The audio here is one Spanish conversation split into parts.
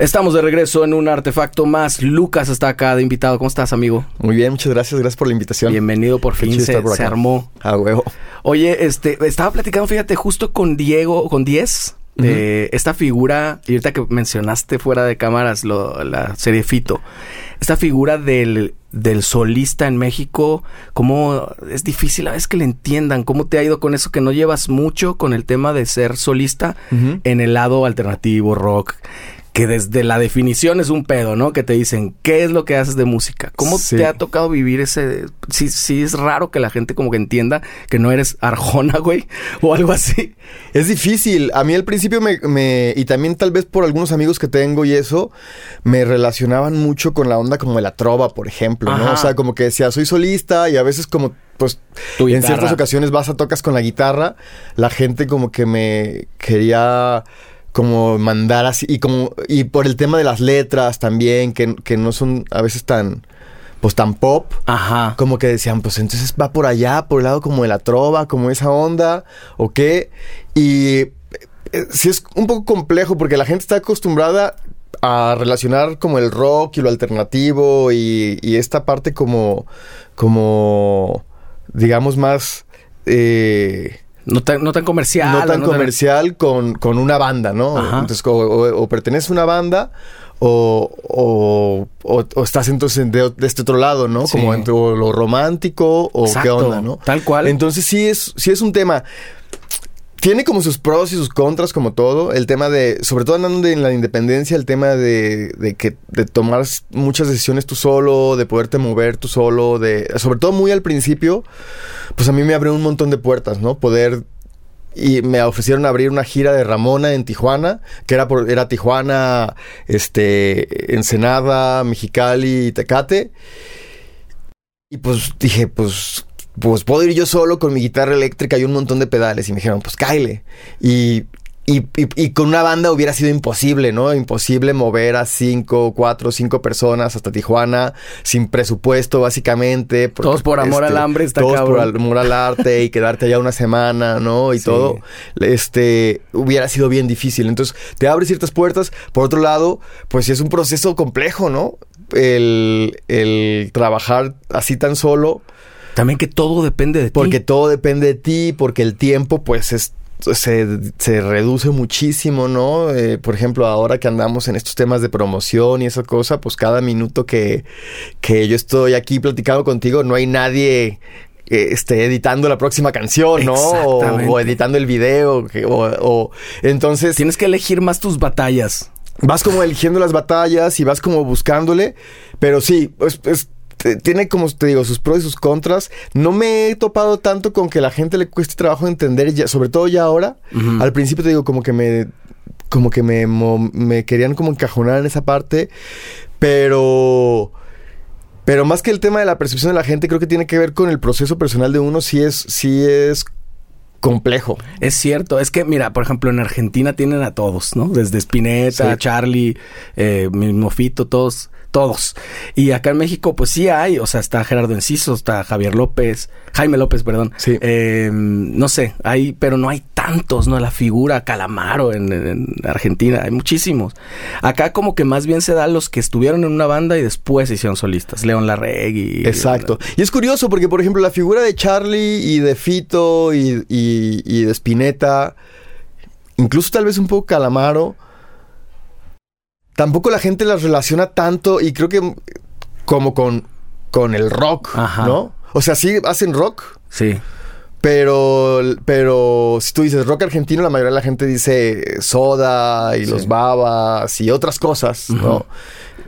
Estamos de regreso en un artefacto más. Lucas está acá de invitado. ¿Cómo estás, amigo? Muy bien, muchas gracias. Gracias por la invitación. Bienvenido, por fin se, se, armó. A huevo. Oye, este, estaba platicando, fíjate, justo con Diego, con Diez, de esta figura, y ahorita que mencionaste fuera de cámaras lo, la serie Fito, esta figura del, del solista en México, cómo es difícil a veces que le entiendan, cómo te ha ido con eso que no llevas mucho con el tema de ser solista en el lado alternativo, rock que desde la definición es un pedo, ¿no? Que te dicen, ¿qué es lo que haces de música? ¿Cómo te ha tocado vivir ese... Sí, sí es raro que la gente como que entienda que no eres Arjona, güey, o algo así. Es difícil. A mí al principio me, Y también tal vez por algunos amigos que tengo y eso, me relacionaban mucho con la onda como de la trova, por ejemplo, ¿no? O sea, como que decía, soy solista y a veces como pues en ciertas ocasiones vas a tocas con la guitarra, la gente como que me quería como mandar así y como y por el tema de las letras también que, que no son a veces tan pues tan pop Ajá. como que decían pues entonces va por allá por el lado como de la trova como esa onda o qué y eh, sí es un poco complejo porque la gente está acostumbrada a relacionar como el rock y lo alternativo y, y esta parte como como digamos más eh, no tan, no tan comercial. No tan comercial Con, con, una banda, ¿no? Entonces, o, o, perteneces a una banda o, o, estás entonces de, este otro lado, ¿no? Como entre lo romántico o qué onda, ¿no? Tal cual. Entonces sí es, sí es un tema tiene como sus pros y sus contras, como todo. El tema de, sobre todo andando en la independencia, el tema de, de, que, de tomar muchas decisiones tú solo, de poderte mover tú solo, de, sobre todo muy al principio, pues a mí me abrió un montón de puertas, ¿no? Poder y me ofrecieron abrir una gira de Ramona en Tijuana, que era por, era Tijuana, este, Ensenada, Mexicali y Tecate. Y pues dije, pues pues puedo ir yo solo con mi guitarra eléctrica y un montón de pedales. Y me dijeron, pues cáile. Y, y, y, con una banda hubiera sido imposible, ¿no? Imposible mover a cinco, cuatro, cinco personas hasta Tijuana sin presupuesto, básicamente. todos por amor al este, hambre, está Todos por amor al arte y quedarte allá una semana, ¿no? Y todo. Este, hubiera sido bien difícil. Entonces, te abre ciertas puertas. Por otro lado, pues es un proceso complejo, ¿no? El, el trabajar así tan solo también que todo depende de ti. Porque todo depende de ti, porque el tiempo, pues, es, se, se reduce muchísimo, ¿no? Eh, por ejemplo, ahora que andamos en estos temas de promoción y esa cosa, pues cada minuto que, que yo estoy aquí platicando contigo, no hay nadie que esté editando la próxima canción, ¿no? O, editando el video. O, entonces. Tienes que elegir más tus batallas. Vas como eligiendo las batallas y vas como buscándole. Pero sí, es, es tiene como te digo sus pros y sus contras. No me he topado tanto con que la gente le cueste trabajo entender, ya, sobre todo ya ahora. Al principio te digo como que me como que me, me querían como encajonar en esa parte, pero pero más que el tema de la percepción de la gente, creo que tiene que ver con el proceso personal de uno, si es si es complejo. Es cierto, es que mira, por ejemplo, en Argentina tienen a todos, ¿no? Desde Spinetta, Charlie, eh, mismo Fito, todos todos. Y acá en México, pues sí hay, o sea, está Gerardo Enciso, está Javier López, Jaime López, perdón. Sí. Em, no sé, hay, pero no hay tantos, ¿no? La figura Calamaro en, Argentina, hay muchísimos. Acá como que más bien se da los que estuvieron en una banda y después se hicieron solistas. León Larregui. Exacto. Y es curioso porque, por ejemplo, la figura de Charlie y de Fito y, y, y de Spinetta, incluso tal vez un poco Calamaro, tampoco la gente las relaciona tanto y creo que como con, con el rock, ¿no? O sea, sí hacen rock. Sí. Pero, pero si tú dices rock argentino, la mayoría de la gente dice soda y los babas y otras cosas, ¿no?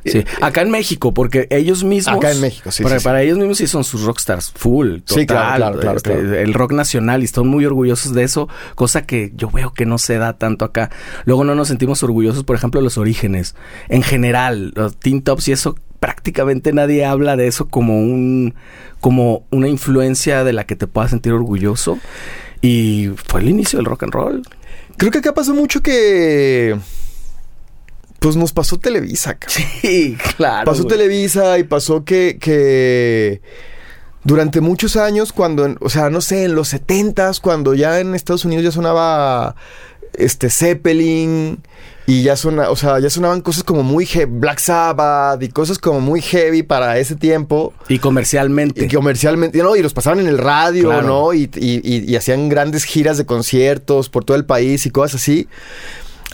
Sí, eh, acá en México, porque ellos mismos. Acá en México, sí. Para, ellos mismos sí son sus rockstars full. Total, sí, claro, claro, este, El rock nacional y están muy orgullosos de eso, cosa que yo veo que no se da tanto acá. Luego no nos sentimos orgullosos, por ejemplo, de los orígenes. En general, los teen tops y eso, prácticamente nadie habla de eso como un. como una influencia de la que te puedas sentir orgulloso. Y fue el inicio del rock and roll. Creo que acá pasó mucho que pues nos pasó Televisa, Sí, claro. Pasó Televisa y pasó que, que durante muchos años, cuando, o sea, no sé, en los setentas, cuando ya en Estados Unidos ya sonaba este Zeppelin y ya suena, o sea, ya sonaban cosas como muy he- Black Sabbath y cosas como muy heavy para ese tiempo. Y comercialmente. Y comercialmente, ¿no? Y los pasaban en el radio, Claro. ¿no? Y, y- y- y hacían grandes giras de conciertos por todo el país y cosas así.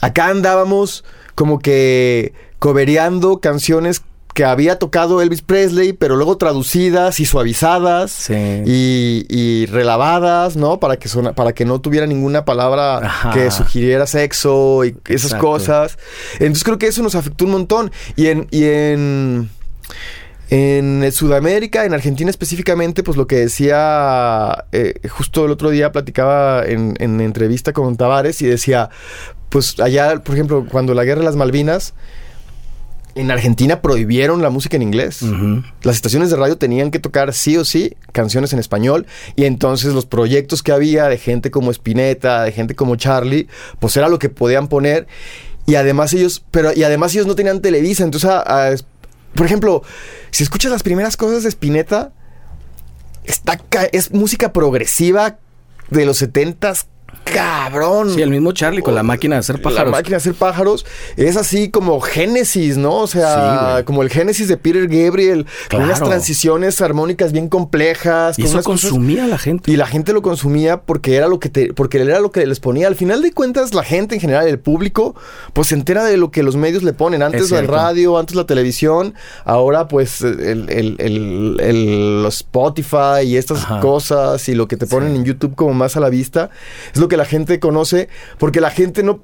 Acá andábamos como que cobereando canciones que había tocado Elvis Presley, pero luego traducidas y suavizadas Sí. y, y relavadas, ¿no? Para que, sona- para que no tuviera ninguna palabra Ajá. que sugiriera sexo y esas Exacto. cosas. Entonces creo que eso nos afectó un montón. Y en, y en, en Sudamérica, en Argentina específicamente, pues lo que decía, eh, justo el otro día platicaba en, en entrevista con Tavares y decía, pues allá, por ejemplo, cuando la guerra de las Malvinas, en Argentina prohibieron la música en inglés. Las estaciones de radio tenían que tocar sí o sí canciones en español y entonces los proyectos que había de gente como Spinetta, de gente como Charlie, pues era lo que podían poner. Y además ellos, pero y además ellos no tenían Televisa, entonces, a- a- por ejemplo, si escuchas las primeras cosas de Spinetta, está es música progresiva de los setentas, cabrón. Sí, el mismo Charlie con la máquina de hacer pájaros. La máquina de hacer pájaros es así como Génesis, ¿no? O sea, como el Génesis de Peter Gabriel, con unas transiciones armónicas bien complejas. y con eso cosas- consumía la gente. y la gente lo consumía porque era lo que te, porque era lo que les ponía. Al final de cuentas, la gente en general, el público, pues se entera de lo que los medios le ponen. Antes cierto. radio, antes la televisión, ahora pues el, el- el- el- los Spotify y estas Ajá. cosas y lo que te ponen Sí. en YouTube como más a la vista, es lo que la gente conoce, porque la gente no.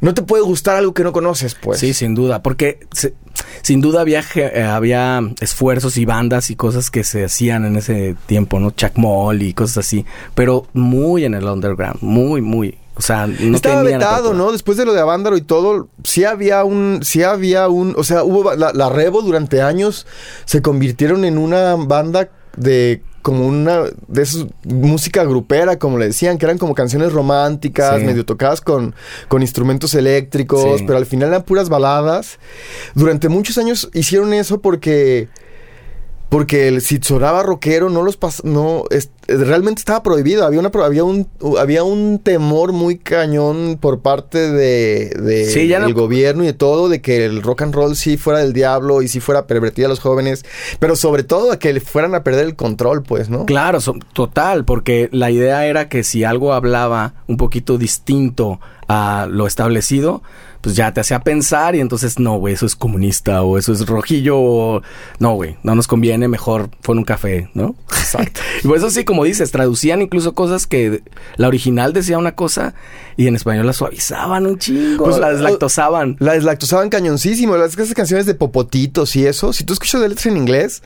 No te puede gustar algo que no conoces, pues. Sí, sin duda, porque se- sin duda había, eh, había esfuerzos y bandas y cosas que se hacían en ese tiempo, ¿no? Chuck Moll y cosas así, pero muy en el underground, muy, muy, o sea, no Estaba vetado. ¿no? Después de lo de Avándaro y todo, sí había un, sí había un, o sea, hubo la, la Revo durante años se convirtieron en una banda de como una de esas música grupera, como le decían, que eran como canciones románticas, Sí. medio tocadas con, con instrumentos eléctricos, Sí. pero al final eran puras baladas. Durante muchos años hicieron eso porque porque el, si sonaba rockero no los pas- no es- realmente estaba prohibido. Había una había un había un temor muy cañón por parte de, de Sí, no- gobierno y de todo de que el rock and roll sí fuera del diablo y sí fuera pervertida a los jóvenes pero sobre todo a que le fueran a perder el control pues no Claro, so- total, porque la idea era que si algo hablaba un poquito distinto a lo establecido, pues ya te hacía pensar y entonces no, güey, eso es comunista o eso es rojillo o no, güey, no nos conviene, mejor pon un café, ¿no? Exacto. y por eso sí, como dices, traducían incluso cosas que la original decía una cosa y en español la suavizaban un chingo, Pues, la deslactosaban. La deslactosaban cañoncísimo. Las esas canciones de popotitos y eso, si tú escuchas de letras en inglés,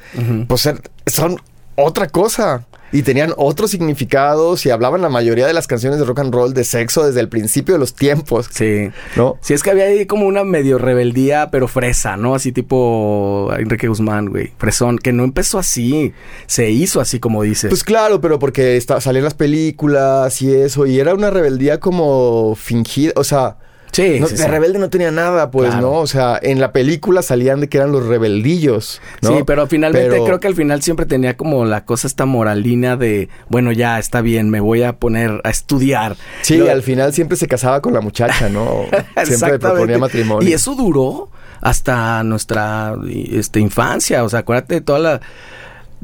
pues er- son otra cosa. Y tenían otros significados y hablaban la mayoría de las canciones de rock and roll de sexo desde el principio de los tiempos. Sí. ¿No? Sí, es que había ahí como una medio rebeldía, pero fresa, ¿no? Así tipo Enrique Guzmán, güey. Fresón, que no empezó así. Se hizo así como dices. Pues claro, pero porque está, salían las películas y eso, y era una rebeldía como fingida, o sea, sí, no- sí, de sí. rebelde no tenía nada, pues, Claro. ¿no? O sea, en la película salían de que eran los rebeldillos, ¿no? Sí, pero finalmente Pero- creo que al final siempre tenía como la cosa esta moralina de, bueno, ya está bien, me voy a poner a estudiar. Sí, Lo- al final siempre se casaba con la muchacha, ¿no? Siempre le proponía matrimonio. Y eso duró hasta nuestra este, infancia. O sea, acuérdate de toda la,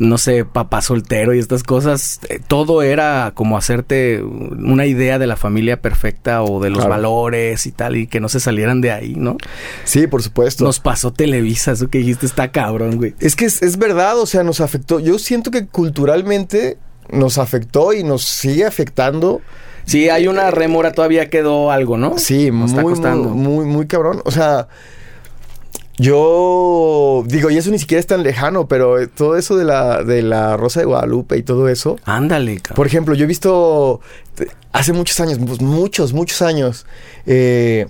no sé, papá soltero y estas cosas. eh, todo era como hacerte una idea de la familia perfecta o de los Claro. valores y tal, y que no se salieran de ahí, ¿no? Sí, por supuesto. Nos pasó Televisa, eso que dijiste está cabrón, güey. Es que es, es verdad, o sea, nos afectó. Yo siento que culturalmente nos afectó y nos sigue afectando. Sí, hay una rémora, todavía quedó algo, ¿no? Sí, Nos está muy, costando. muy, muy, muy cabrón. O sea, yo digo, y eso ni siquiera es tan lejano, pero eh, todo eso de la, de la Rosa de Guadalupe y todo eso. Ándale, cabrón. Por ejemplo, yo he visto te- hace muchos años, pues, muchos, muchos años, eh,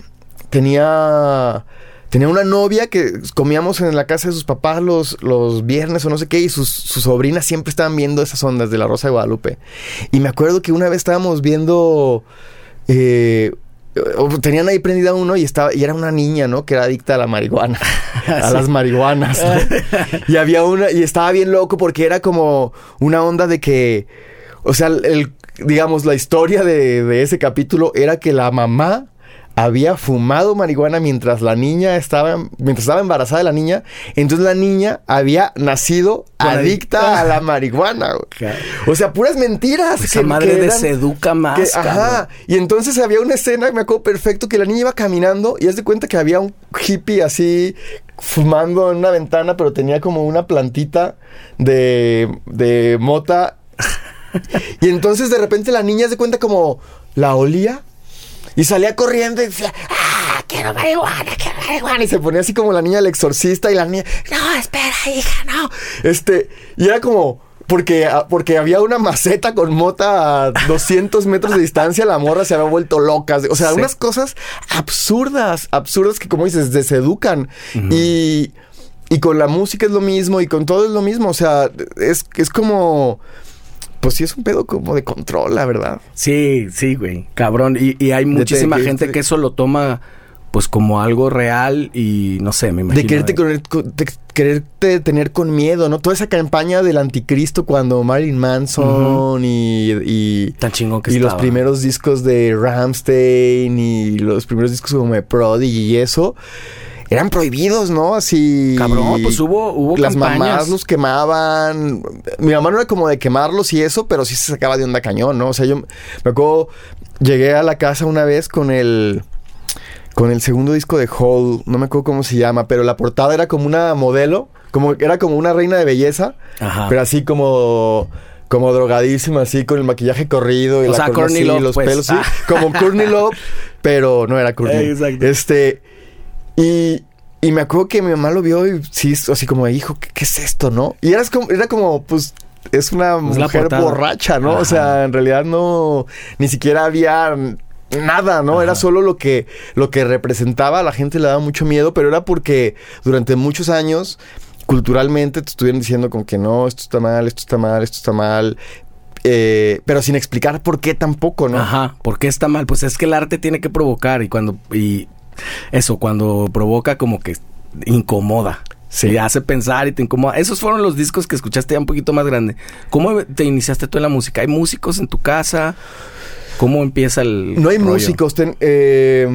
tenía, tenía una novia que comíamos en la casa de sus papás los, los viernes o no sé qué, y sus, sus sobrinas siempre estaban viendo esas ondas de la Rosa de Guadalupe. Y me acuerdo que una vez estábamos viendo... eh, tenían ahí prendida uno y estaba y era una niña, ¿no? Que era adicta a la marihuana, a Sí. las marihuanas. ¿no? y había una y estaba bien loco porque era como una onda de que, o sea, el, digamos, la historia de, de ese capítulo era que la mamá había fumado marihuana mientras la niña estaba, mientras estaba embarazada de la niña. Entonces la niña había nacido adicta a la marihuana. güey. O sea, puras mentiras. Esa madre deseduca más. que- ajá. Y entonces había una escena, me acuerdo perfecto, que la niña iba caminando y haz de cuenta que había un hippie así fumando en una ventana, pero tenía como una plantita de, de mota. y entonces de repente la niña de cuenta como la olía y salía corriendo y decía, ¡ah, quiero marihuana, quiero marihuana! Y se ponía así como la niña del exorcista y la niña, no, espera, hija, no. Este, y era como, porque, ah, porque había una maceta con mota a 200 metros de distancia, la morra se había vuelto loca. O sea, Sí. unas cosas absurdas, absurdas que como dices, deseducan. Y... Y con la música es lo mismo y con todo es lo mismo. O sea, es, es como... Pues sí, es un pedo como de control, la verdad. Sí, sí, güey. Cabrón. Y, y hay muchísima gente de- que eso lo toma pues como algo real y no sé, me imagino. De quererte, eh. con- de quererte tener con miedo, ¿no? Toda esa campaña del anticristo cuando Marilyn Manson y, y, Tan chingón que y los primeros discos de Ramstein y los primeros discos como de Prodigy y eso eran prohibidos, ¿no? Así. Cabrón, pues hubo, hubo Las campañas. mamás los quemaban. Mi mamá no era como de quemarlos y eso, pero sí se sacaba de onda cañón, ¿no? O sea, yo me acuerdo, llegué a la casa una vez con el con el segundo disco de Hole, no me acuerdo cómo se llama, pero la portada era como una modelo, como era como una reina de belleza, Ajá. pero así como como drogadísima, así con el maquillaje corrido y O la sea, corona así, Love, los pues. pelos, sí, Ah. como Courtney Love, pero no era Courtney. Exacto. Este y y me acuerdo que mi mamá lo vio y sí, así como, hijo, ¿qué, qué es esto, no? Y era como, era como, pues, es una mujer borracha, ¿no? Ajá. O sea, en realidad no, ni siquiera había nada, ¿no? Era solo lo que, lo que representaba, a la gente le daba mucho miedo, pero era porque durante muchos años, culturalmente, te estuvieron diciendo como que no, esto está mal, esto está mal, esto está mal. eh, pero sin explicar por qué tampoco, ¿no? Ajá, ¿por qué está mal? Pues es que el arte tiene que provocar y cuando y eso cuando provoca como que incomoda. Sí. hace pensar y te incomoda. Esos fueron los discos que escuchaste ya un poquito más grande. ¿Cómo te iniciaste tú en la música? ¿Hay músicos en tu casa? ¿Cómo empieza el No hay rollo? músicos, ten- eh,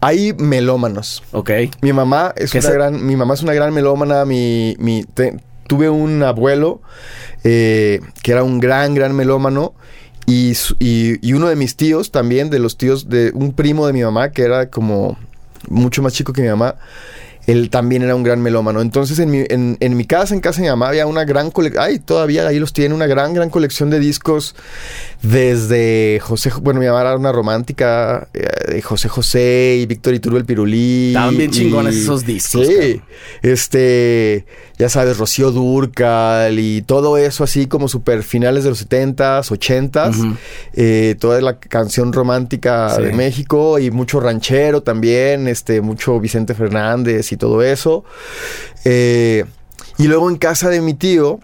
hay melómanos. Ok. Mi mamá es ¿Qué una gran, mi mamá es una gran melómana. Mi, mi- te- tuve un abuelo eh, que era un gran, gran melómano. Y, y- y uno de mis tíos también, de los tíos de un primo de mi mamá, que era como mucho más chico que mi mamá, él también era un gran melómano. Entonces en mi, en, en mi casa, en casa de mi mamá, había una gran colección, ay, todavía ahí los tiene, una gran, gran colección de discos desde José, bueno, mi mamá era una romántica, eh, José José y Víctor Iturbe el Pirulí. Estaban bien chingones esos discos, Sí, este, ya sabes, Rocío Durcal y todo eso así como super finales de los 70s, 80s. Ujú. eh, toda la canción romántica Sí. de México y mucho ranchero también, este, mucho Vicente Fernández y todo eso. Eh, y luego en casa de mi tío,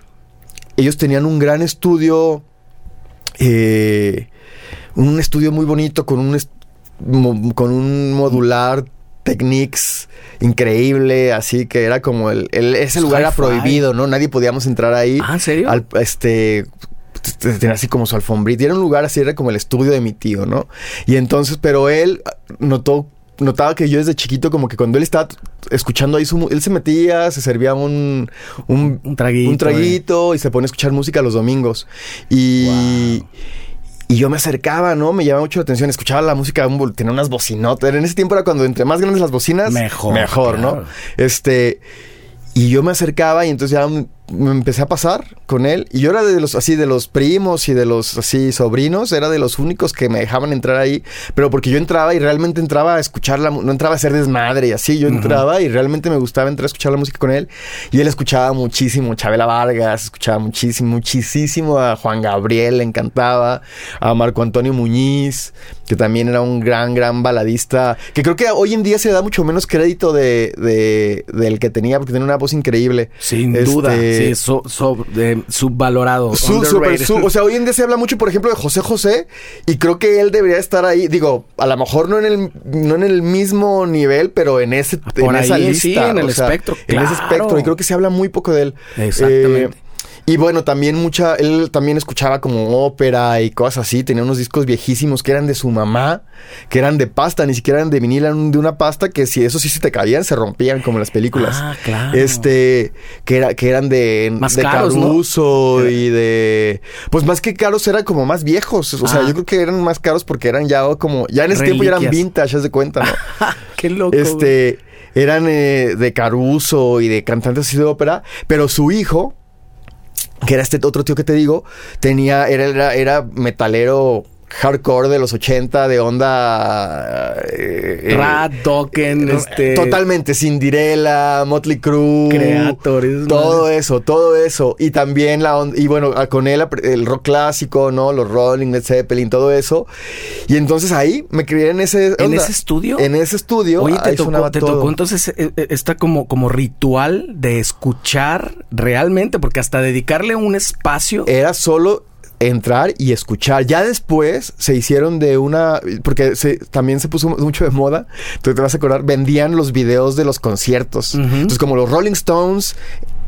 ellos tenían un gran estudio, eh, un estudio muy bonito con un, con un modular Technics increíble, así que era como el, el- ese lugar era prohibido, ¿no? Nadie podíamos entrar ahí. Ah, ¿en serio? Al- este tenía así como su alfombrita. Y era un lugar así, era como el estudio de mi tío, ¿no? Y entonces, pero él notó, notaba que yo desde chiquito, como que cuando él estaba escuchando ahí su él se metía, se servía un, un, Un traguito, un traguito y se pone a escuchar música los domingos. Y. Y yo me acercaba, ¿no? Me llamaba mucho la atención. Escuchaba la música, tenía unas bocinotas. En ese tiempo era cuando entre más grandes las bocinas, Mejor, Mejor, ¿no? Este. Y yo me acercaba y entonces ya me empecé a pasar con él. Y yo era de los así, de los primos y de los así sobrinos, era de los únicos que me dejaban entrar ahí. Pero porque yo entraba y realmente entraba a escuchar la no entraba a hacer desmadre y así. Yo entraba y realmente me gustaba entrar a escuchar la música con él. Y él escuchaba muchísimo Chabela Vargas, escuchaba muchísimo, muchísimo a Juan Gabriel, le encantaba, a Marco Antonio Muñiz, que también era un gran, gran baladista. Que creo que hoy en día se le da mucho menos crédito de, de- del que tenía, porque tenía una voz increíble. Sin Este, duda. Sí, so- so- subvalorado. Su- super underrated. su- o sea, hoy en día se habla mucho, por ejemplo, de José José, y creo que él debería estar ahí. Digo, a lo mejor no en el, no en el mismo nivel, pero en ese Por en esa lista. sí, en el o sea, espectro, En ese espectro. Y creo que se habla muy poco de él. Exactamente. Eh, Y bueno, también mucha, él también escuchaba como ópera y cosas así. Tenía unos discos viejísimos que eran de su mamá, que eran de pasta, ni siquiera eran de vinil, eran de una pasta que si eso sí se te caían, se rompían como en las películas. Ah, claro. Este, que, era, que eran de, Más de caros, ¿no? Caruso y de. Pues más que caros, eran como más viejos. O sea, Ah. yo creo que eran más caros porque eran ya como. Ya en ese tiempo ya eran vintage, haz de cuenta, ¿no? Qué loco. este. Eran eh, de Caruso y de cantantes así de ópera, pero su hijo, que era este otro tío que te digo, tenía, era, era, era metalero hardcore de los 80 de onda eh, eh, Rat, Dokken, este. Totalmente, Cinderella, Motley Crue, Creator, todo eso, todo eso. Y también la on- y bueno, con él el rock clásico, ¿no? Los Rolling, Led Zeppelin, todo eso. Y entonces ahí me crié en ese ¿En onda. ese estudio? En ese estudio. Oye, te tocó, te tocó entonces eh, eh, esta como, como ritual de escuchar realmente, porque hasta dedicarle un espacio. Era solo entrar y escuchar. Ya después se hicieron de una, porque se- también se puso mucho de moda, tú te vas a acordar, vendían los videos de los conciertos. Entonces como los Rolling Stones,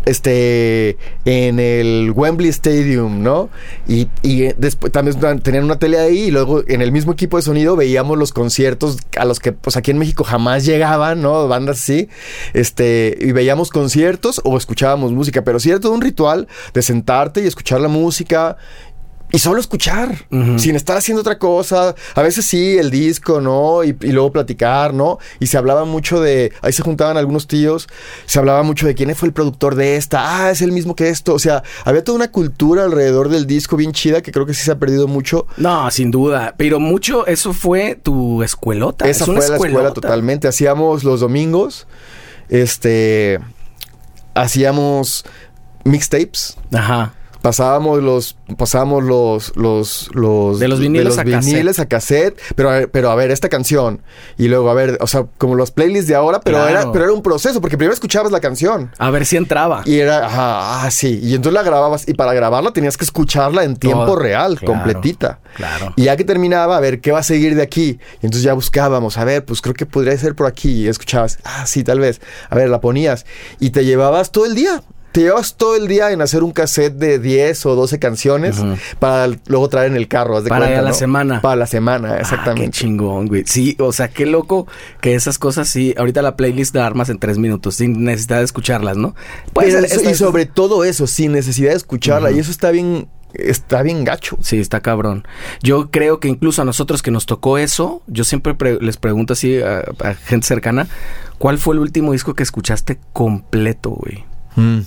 este, en el Wembley Stadium, ¿no? Y, y después también tenían una tele ahí y luego en el mismo equipo de sonido veíamos los conciertos a los que pues aquí en México jamás llegaban, ¿no? Bandas así, este, y veíamos conciertos o escuchábamos música, pero sí era todo un ritual de sentarte y escuchar la música y solo escuchar, sin estar haciendo otra cosa. A veces sí, el disco, ¿no? Y, y luego platicar, ¿no? Y se hablaba mucho de, ahí se juntaban algunos tíos, se hablaba mucho de quién fue el productor de esta, ah, es el mismo que esto. O sea, había toda una cultura alrededor del disco bien chida que creo que sí se ha perdido mucho. No, sin duda. Pero mucho, eso fue tu escuelota. Esa es fue la escuela totalmente. Hacíamos los domingos, este, hacíamos mixtapes. Ajá. Pasábamos los, pasábamos los, los, los De los vinilos a viniles a cassette, pero, a- pero a ver esta canción y luego a ver, o sea, como los playlists de ahora, pero Claro. era, pero era un proceso porque primero escuchabas la canción A ver si entraba. y era, ajá, ah, sí, y entonces la grababas y para grabarla tenías que escucharla en tiempo Todo. real, Claro, completita. claro. Y ya que terminaba, a ver qué va a seguir de aquí. Y entonces ya buscábamos, a ver, pues creo que podría ser por aquí. Y escuchabas, ah, sí, tal vez. A ver, la ponías y te llevabas todo el día. Te llevabas todo el día en hacer un cassette de 10 o 12 canciones para luego traer en el carro. de Para cuenta, la ¿no? semana. Para la semana, Ah, qué exactamente. chingón, güey. Sí, o sea, qué loco que esas cosas sí. Ahorita la playlist la armas en tres minutos sin necesidad de escucharlas, ¿no? Pues, esta- y sobre todo eso, sin necesidad de escucharla. Y eso está bien, está bien gacho. Sí, está cabrón. Yo creo que incluso a nosotros que nos tocó eso, yo siempre pre- les pregunto así a, a gente cercana, ¿cuál fue el último disco que escuchaste completo, güey? ¿A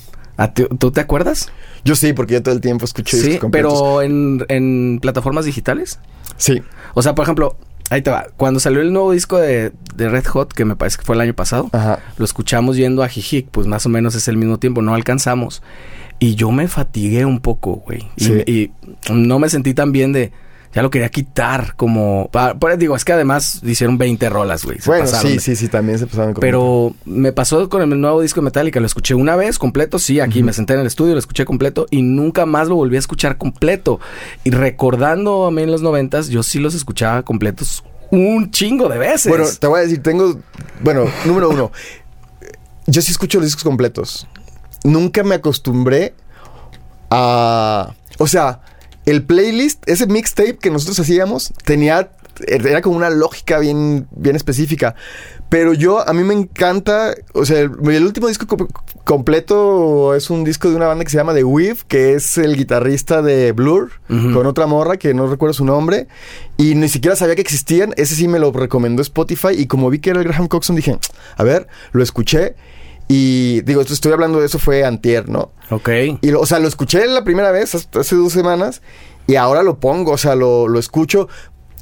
ti- ¿Tú te acuerdas? Yo sí, porque yo todo el tiempo discos Sí, completos. pero en, en plataformas digitales. Sí. O sea, por ejemplo, ahí te va. Cuando salió el nuevo disco de, de Red Hot, que me parece que fue el año pasado, Ajá. lo escuchamos yendo a Jijic, pues más o menos es el mismo tiempo, no alcanzamos. Y yo me fatigué un poco, güey. Y, y no me sentí tan bien de... Ya lo quería quitar como... pa- Pues digo, es que además hicieron 20 rolas, güey. Bueno, pasaron sí, sí, sí, también se pasaron con- Pero me pasó con el nuevo disco de Metallica. Lo escuché una vez completo. Sí, aquí me senté en el estudio, lo escuché completo. Y nunca más lo volví a escuchar completo. Y recordando a mí en los noventas, yo sí los escuchaba completos un chingo de veces. Bueno, te voy a decir, tengo. Bueno, número uno. Yo sí escucho los discos completos. Nunca me acostumbré a. O sea, el playlist, ese mixtape que nosotros hacíamos, tenía. Era como una lógica bien, bien específica. Pero yo, a mí me encanta. O sea, el, el último disco co- completo es un disco de una banda que se llama The Weave, que es el guitarrista de Blur, con otra morra que no recuerdo su nombre. Y ni siquiera sabía que existían. Ese sí me lo recomendó Spotify. Y como vi que era el Graham Coxon, dije, a ver, lo escuché. Y digo, esto estoy hablando de eso, fue antier, ¿no? Ok. Y, lo- o sea, lo escuché la primera vez, hasta hace dos semanas, y ahora lo pongo, o sea, lo, lo escucho.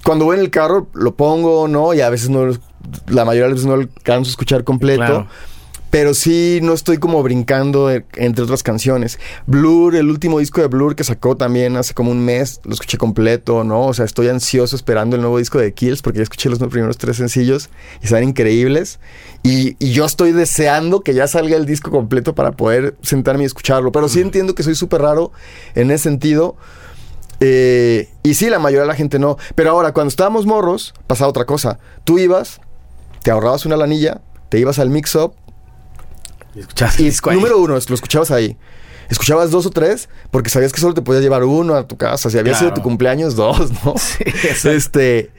Cuando voy en el carro, lo pongo, ¿no? Y a veces no, la mayoría de las veces no lo alcanzo a escuchar completo. Claro. Pero sí, no estoy como brincando eh, entre otras canciones. Blur, el último disco de Blur que sacó también hace como un mes, lo escuché completo, ¿no? O sea, estoy ansioso esperando el nuevo disco de Kills porque ya escuché los primeros tres sencillos y están increíbles. Y, y yo estoy deseando que ya salga el disco completo para poder sentarme y escucharlo. Pero sí entiendo que soy súper raro en ese sentido. Eh, y sí, la mayoría de la gente no. Pero ahora, cuando estábamos morros, pasaba otra cosa. Tú ibas, te ahorrabas una lanilla, te ibas al mix-up Y escuchaste y el disco ahí. número uno, lo escuchabas ahí. escuchabas dos o tres porque sabías que solo te podías llevar uno a tu casa. Si había sido tu cumpleaños, dos, ¿no? Sí, este.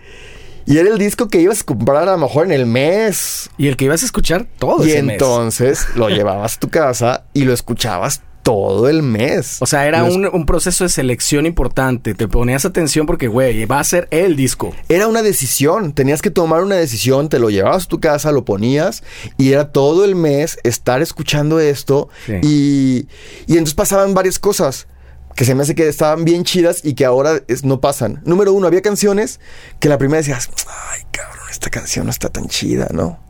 Y era el disco que ibas a comprar a lo mejor en el mes. Y el que ibas a escuchar todo y entonces lo llevabas a tu casa y lo escuchabas todo el mes. O sea, era un, proceso de selección importante. Te ponías atención porque, güey, va a ser el disco. Era una decisión. Tenías que tomar una decisión. Te lo llevabas a tu casa, lo ponías y era todo el mes estar escuchando esto. Y, y entonces pasaban varias cosas que se me hace que estaban bien chidas y que ahora no pasan. Número uno, había canciones que la primera decías, ay, cabrón, esta canción no está tan chida, ¿no?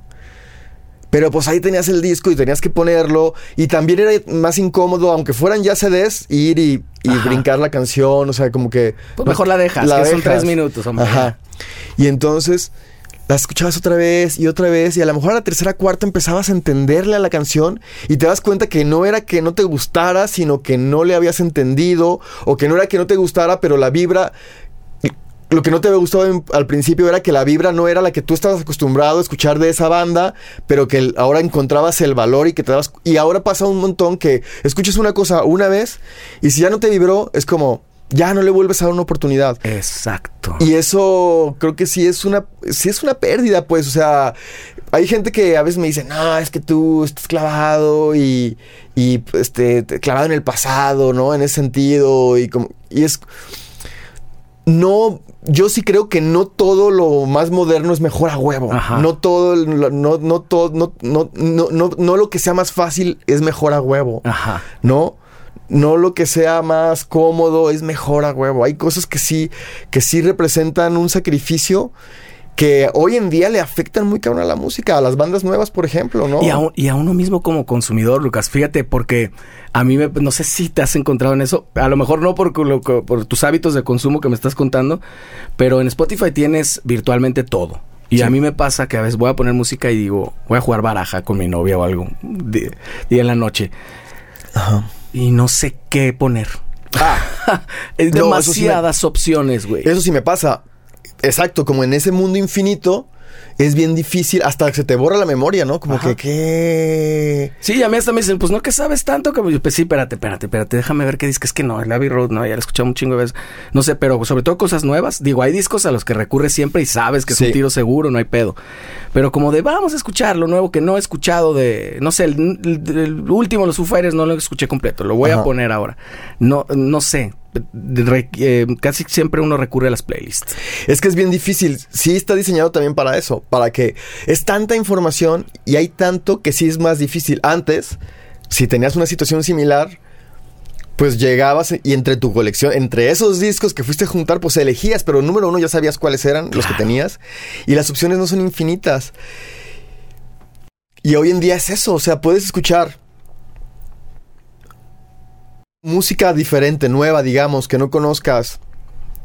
Pero pues ahí tenías el disco y tenías que ponerlo. Y también era más incómodo, aunque fueran ya CDs, ir y, brincar la canción. O sea, como que. Pues mejor la dejas, la que son tres minutos, hombre. Ajá. Y entonces la escuchabas otra vez y otra vez. Y a lo mejor a la tercera cuarta empezabas a entenderle a la canción. Y te das cuenta que no era que no te gustara, sino que no le habías entendido. O que no era que no te gustara, pero la vibra lo que no te había gustado al principio era que la vibra no era la que tú estabas acostumbrado a escuchar de esa banda, pero que ahora encontrabas el valor y que te dabas... Y ahora pasa un montón que escuchas una cosa una vez y si ya no te vibró, es como, ya no le vuelves a dar una oportunidad. Exacto. Y eso creo que sí es una, sí es una pérdida, pues, o sea, hay gente que a veces me dice, no, es que tú estás clavado y, y este, clavado en el pasado, ¿no? En ese sentido y como, y es no, yo sí creo que no todo lo más moderno es mejor a huevo. No todo, no, no, todo, no, no, no, no, lo que sea más fácil es mejor a huevo. Ajá. No, no lo que sea más cómodo es mejor a huevo. Hay cosas que sí, que sí representan un sacrificio que hoy en día le afectan muy cabrón a la música, a las bandas nuevas, por ejemplo, ¿no? Y a, y a uno mismo como consumidor, Lucas, fíjate, porque a mí me, no sé si te has encontrado en eso, a lo mejor no por, por tus hábitos de consumo que me estás contando, pero en Spotify tienes virtualmente todo. Y a mí me pasa que a veces voy a poner música y digo, voy a jugar baraja con mi novia o algo, día en la noche. Ajá. Y no sé qué poner. Ah. es demasiadas opciones, güey. Eso sí me pasa. Exacto, como en ese mundo infinito es bien difícil, hasta que se te borra la memoria, ¿no? Como que, ¿qué? Sí, a mí hasta me dicen, pues no que sabes tanto que pues sí, espérate, espérate, espérate, déjame ver qué disco es que no, el Abbey Road, no, ya lo he escuchado un chingo de veces. No sé, pero sobre todo cosas nuevas. Digo, hay discos a los que recurres siempre y sabes que es un tiro seguro, no hay pedo. Pero como de vamos a escuchar lo nuevo que no he escuchado de, no sé, el, último, los Foo Fighters, no lo escuché completo, lo voy a poner ahora. No, no sé, eh, casi siempre uno recurre a las playlists. Es que es bien difícil. Sí está diseñado también para eso, para que es tanta información y hay tanto que sí es más difícil. Antes, si tenías una situación similar, pues llegabas y entre tu colección, entre esos discos que fuiste a juntar, pues elegías, pero número uno ya sabías cuáles eran los que tenías y las opciones no son infinitas. Y hoy en día es eso, o sea, puedes escuchar música diferente, nueva, digamos, que no conozcas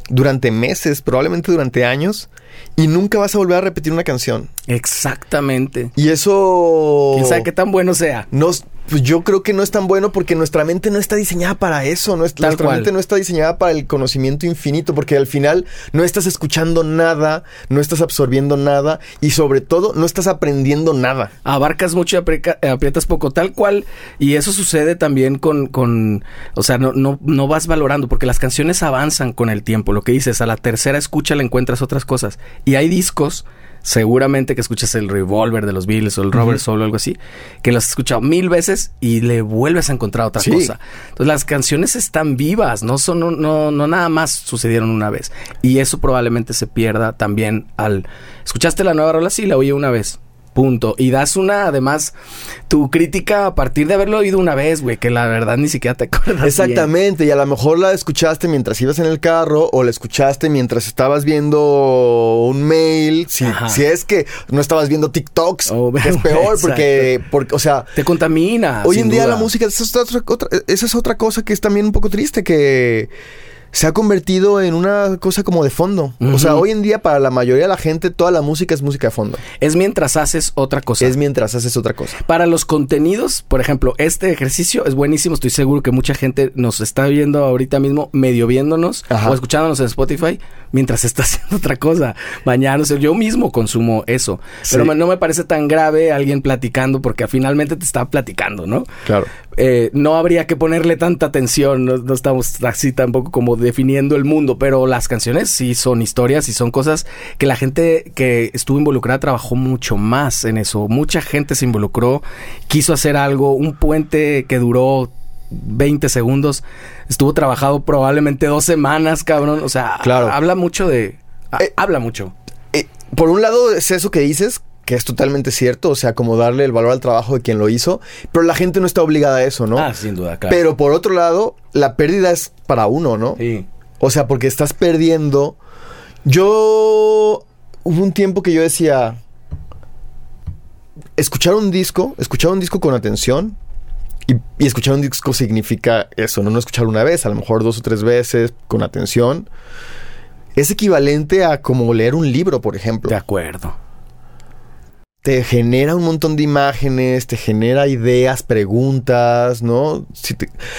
durante meses, probablemente durante años, y nunca vas a volver a repetir una canción. Exactamente. Y eso... ¿Quién sabe qué tan bueno sea? No, pues yo creo que no es tan bueno porque nuestra mente no está diseñada para eso. Nuestra, mente no está diseñada para el conocimiento infinito porque al final no estás escuchando nada, no estás absorbiendo nada y sobre todo no estás aprendiendo nada. Abarcas mucho y aprietas poco, tal cual. Y eso sucede también con, con o sea, no, no, no vas valorando porque las canciones avanzan con el tiempo. Lo que dices, a la tercera escucha le encuentras otras cosas. Y hay discos seguramente que escuchas el Revolver de los Beatles o el Robert Soul o algo así, que lo has escuchado mil veces y le vuelves a encontrar otra cosa. Entonces las canciones están vivas, no son no, no nada más sucedieron una vez. Y eso probablemente se pierda también al escuchaste la nueva rola sí la oí una vez. Punto. Y das una, además, tu crítica a partir de haberlo oído una vez, güey, que la verdad ni siquiera te acuerdas. Exactamente, y a lo mejor la escuchaste mientras ibas en el carro o la escuchaste mientras estabas viendo un mail. Si, si es que no estabas viendo TikToks, oh, es peor porque, porque, o sea. Te contamina. Hoy en día la música, esa es otra, esa es otra cosa que es también un poco triste, que se ha convertido en una cosa como de fondo. O sea, hoy en día para la mayoría de la gente toda la música es música de fondo. Es mientras haces otra cosa. Es mientras haces otra cosa. Para los contenidos, por ejemplo, este ejercicio es buenísimo. Estoy seguro que mucha gente nos está viendo ahorita mismo, medio viéndonos o escuchándonos en Spotify mientras está haciendo otra cosa, bañándose. Yo mismo consumo eso. Pero no me parece tan grave alguien platicando porque finalmente te está platicando, ¿no? Claro. Eh, no habría que ponerle tanta atención, no, no, estamos así tampoco como definiendo el mundo, pero las canciones sí son historias y son cosas que la gente que estuvo involucrada trabajó mucho más en eso, mucha gente se involucró, quiso hacer algo, un puente que duró 20 segundos, estuvo trabajado probablemente dos semanas, cabrón, o sea, claro. habla mucho de... Eh, habla mucho. Eh, por un lado es eso que dices, que es totalmente cierto, o sea, como darle el valor al trabajo de quien lo hizo, pero la gente no está obligada a eso, ¿no? Ah, sin duda, claro. Pero por otro lado, la pérdida es para uno, ¿no? Sí. O sea, porque estás perdiendo. Yo hubo un tiempo que yo decía, escuchar un disco, escuchar un disco con atención, y, y, escuchar un disco significa eso, ¿no? no escuchar una vez, a lo mejor dos o tres veces con atención. Es equivalente a como leer un libro, por ejemplo. De acuerdo te genera un montón de imágenes, te genera ideas, preguntas, ¿no?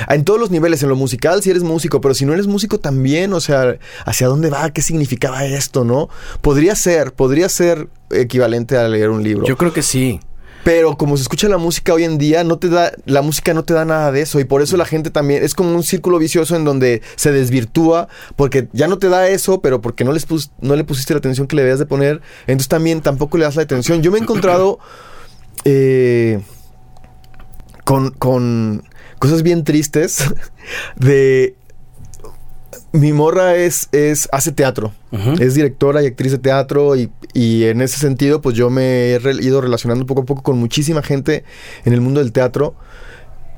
En todos los niveles, en lo musical, si eres músico, pero si no eres músico también, o sea, ¿hacia dónde va? ¿Qué significaba esto, no? Podría ser, podría ser equivalente a leer un libro. Yo creo que sí. Pero como se escucha la música hoy en día, no te da, la música no te da nada de eso. Y por eso la gente también, es como un círculo vicioso en donde se desvirtúa, porque ya no te da eso, pero porque no, les no le pusiste la atención que le debías de poner. Entonces también tampoco le das la atención. Yo me he encontrado eh, con, con cosas bien tristes de mi morra es, es hace teatro. Uh -huh. Es directora y actriz de teatro y, y, en ese sentido pues yo me he re ido relacionando poco a poco con muchísima gente en el mundo del teatro,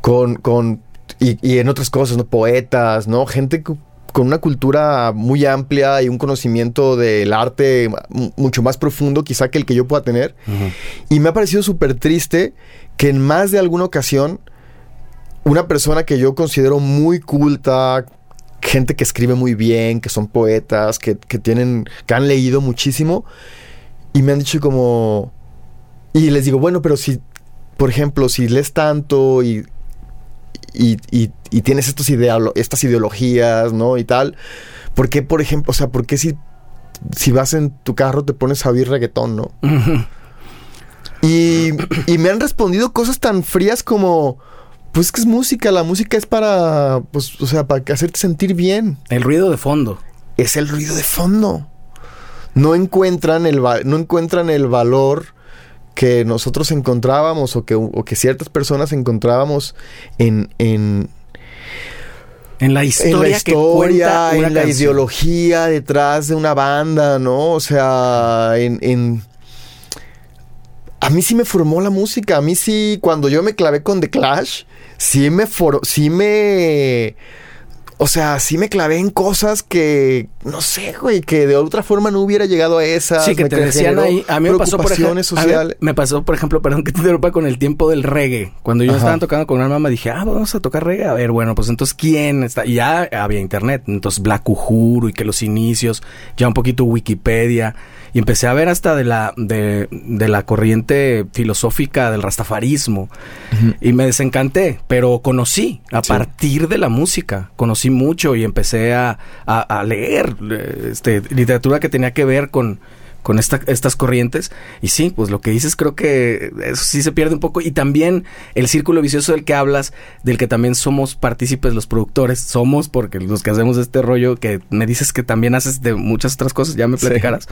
con, con y, y, en otras cosas, ¿no? Poetas, ¿no? Gente con una cultura muy amplia y un conocimiento del arte mucho más profundo quizá que el que yo pueda tener. Uh -huh. Y me ha parecido súper triste que en más de alguna ocasión una persona que yo considero muy culta, gente que escribe muy bien, que son poetas, que, que, tienen, que han leído muchísimo. Y me han dicho como... Y les digo, bueno, pero si, por ejemplo, si lees tanto y, y, y, y tienes estos ideolo estas ideologías, ¿no? Y tal, ¿por qué, por ejemplo, o sea, por qué si, si vas en tu carro te pones a oír reggaetón, ¿no? Uh -huh. y, y me han respondido cosas tan frías como pues que es música, la música es para, pues, o sea, para hacerte sentir bien. El ruido de fondo. Es el ruido de fondo. No encuentran el, no encuentran el valor que nosotros encontrábamos o que, o que ciertas personas encontrábamos en, en, en la historia, en la, historia, en la ideología detrás de una banda, ¿no? O sea, en, en a mí sí me formó la música. A mí sí, cuando yo me clavé con The Clash, sí me for sí me. O sea, sí me clavé en cosas que, no sé, güey, que de otra forma no hubiera llegado a esas. Sí, que me te decían ahí. A mí me pasó, por ejemplo, social. me pasó, por ejemplo, perdón que te interrumpa con el tiempo del reggae. Cuando yo Ajá. estaba tocando con una mamá, dije, ah, vamos a tocar reggae. A ver, bueno, pues entonces, ¿quién está? Y ya había internet. Entonces, Black Uhuru y que los inicios, ya un poquito Wikipedia. Y empecé a ver hasta de la, de, de la corriente filosófica del rastafarismo. Uh -huh. Y me desencanté, pero conocí a sí. partir de la música. Conocí mucho y empecé a, a, a leer este, literatura que tenía que ver con, con esta, estas corrientes. Y sí, pues lo que dices creo que eso sí se pierde un poco. Y también el círculo vicioso del que hablas, del que también somos partícipes los productores, somos porque los que hacemos este rollo, que me dices que también haces de muchas otras cosas, ya me platicarás. Sí.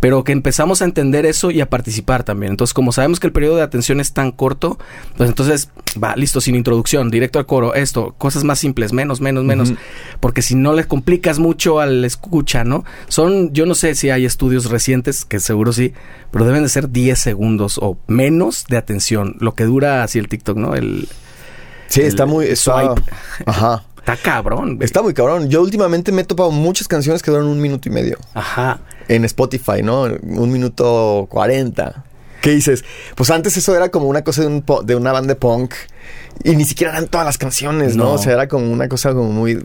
Pero que empezamos a entender eso y a participar también. Entonces, como sabemos que el periodo de atención es tan corto, pues entonces va, listo, sin introducción, directo al coro, esto, cosas más simples, menos, menos, menos. Uh -huh. Porque si no le complicas mucho al escucha, ¿no? Son, yo no sé si hay estudios recientes que seguro sí, pero deben de ser 10 segundos o menos de atención, lo que dura así el TikTok, ¿no? El Sí, el está muy está, swipe. Ajá. Está cabrón. Güey. Está muy cabrón. Yo últimamente me he topado muchas canciones que duran un minuto y medio. Ajá. En Spotify, ¿no? Un minuto cuarenta. ¿Qué dices? Pues antes eso era como una cosa de, un de una banda de punk y ni siquiera eran todas las canciones, ¿no? no. O sea, era como una cosa como muy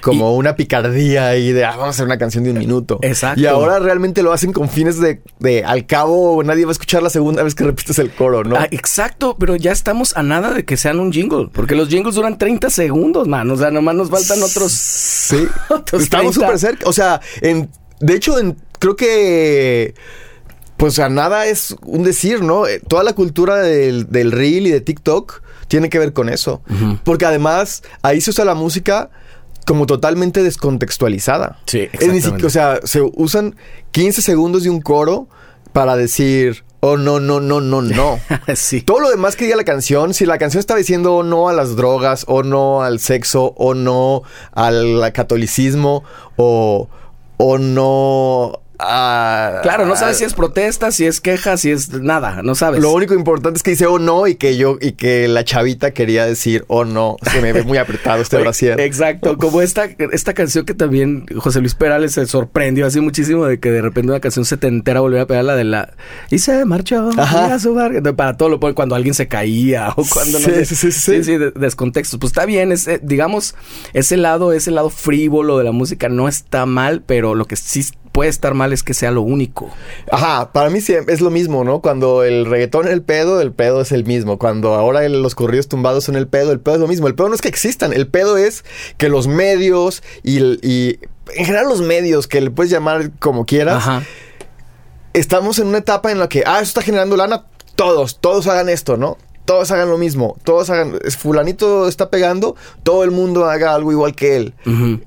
como y, una picardía y de ah, vamos a hacer una canción de un minuto. Exacto. Y ahora realmente lo hacen con fines de, de, al cabo nadie va a escuchar la segunda vez que repites el coro, ¿no? Ah, exacto, pero ya estamos a nada de que sean un jingle, porque los jingles duran 30 segundos, man, o sea, nomás nos faltan otros Sí. otros estamos súper cerca, o sea, en de hecho en, creo que pues a nada es un decir, ¿no? Eh, Toda la cultura del, del reel y de TikTok tiene que ver con eso. Porque además ahí se usa la música como totalmente descontextualizada. Sí, Es ni siquiera- o sea, se usan 15 segundos de un coro para decir, oh, no, no, no, no, no. sí. Todo lo demás que diga la canción, si la canción está diciendo o no a las drogas, o no al sexo, o no al catolicismo, o, o no a... Claro, no sabes si es protesta, si es queja, si es nada, no sabes. Lo único importante es que dice o no y que yo y que la chavita quería decir o no. Se me ve muy apretado este brasier. Exacto, como esta, esta canción que también José Luis Perales se sorprendió así muchísimo de que de repente una canción setentera volviera a pegar la de la y se marchó a su bar- para todo lo pone cuando alguien se caía o cuando no Sí, sé. sí, sí, sí. sí, de- descontextos. Pues está bien, ese, digamos, ese lado, ese lado frívolo de la música no está mal, pero lo que sí puede estar mal es que sea lo único. Ajá, para mí sí es lo mismo, ¿no? Cuando el reggaetón es el pedo, el pedo es el mismo. Cuando ahora los corridos tumbados son el pedo, el pedo es lo mismo. El pedo no es que existan, el pedo es que los medios y, en general los medios, que le puedes llamar como quieras, Ajá. estamos en una etapa en la que, ah, eso está generando lana, todos, todos hagan esto, ¿no? Todos hagan lo mismo, todos hagan, fulanito está pegando, todo el mundo haga algo igual que él.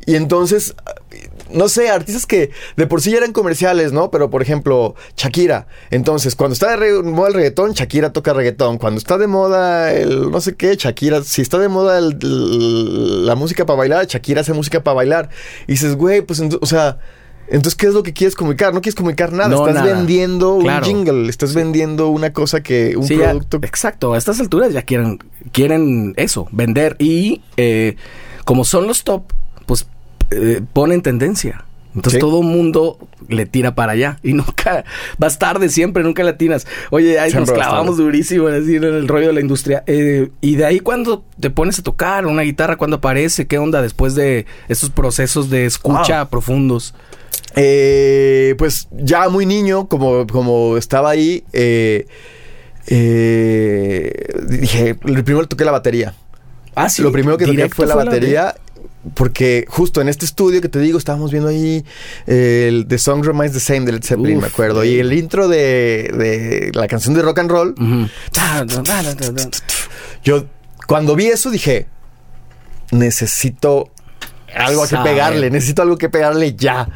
Y entonces, no sé, artistas que de por sí ya eran comerciales, ¿no? Pero por ejemplo, Shakira. Entonces, cuando está de re- moda el reggaetón, Shakira toca reggaetón. Cuando está de moda el no sé qué, Shakira. Si está de moda el- el- la música para bailar, Shakira hace música para bailar. Y dices, güey, pues, o sea. Entonces, ¿qué es lo que quieres comunicar? No quieres comunicar nada. No, estás nada. vendiendo Claro. un jingle. Estás vendiendo una cosa que... Un Sí, ya- producto... exacto, a estas alturas ya quieren, quieren eso, vender. Y eh, como son los top, eh, ponen tendencia. Entonces Sí. todo mundo le tira para allá. Y nunca, vas tarde siempre, nunca latinas. Oye, ahí nos Siempre clavamos durísimo así, en el rollo de la industria. Eh, y de ahí cuando te pones a tocar una guitarra, cuando aparece, ¿qué onda después de estos procesos de escucha profundos? Eh, pues ya muy niño, como, como estaba ahí, eh, eh, dije, primero toqué la batería. Ah, sí. Lo primero que toqué fue la batería. Porque justo en este estudio que te digo, estábamos viendo ahí eh, el The Song Remains the Same de Led Zeppelin, Uf, me acuerdo. sí. Y el intro de, de la canción de rock and roll, yo cuando vi eso dije, necesito algo a que pegarle, necesito algo que pegarle ya.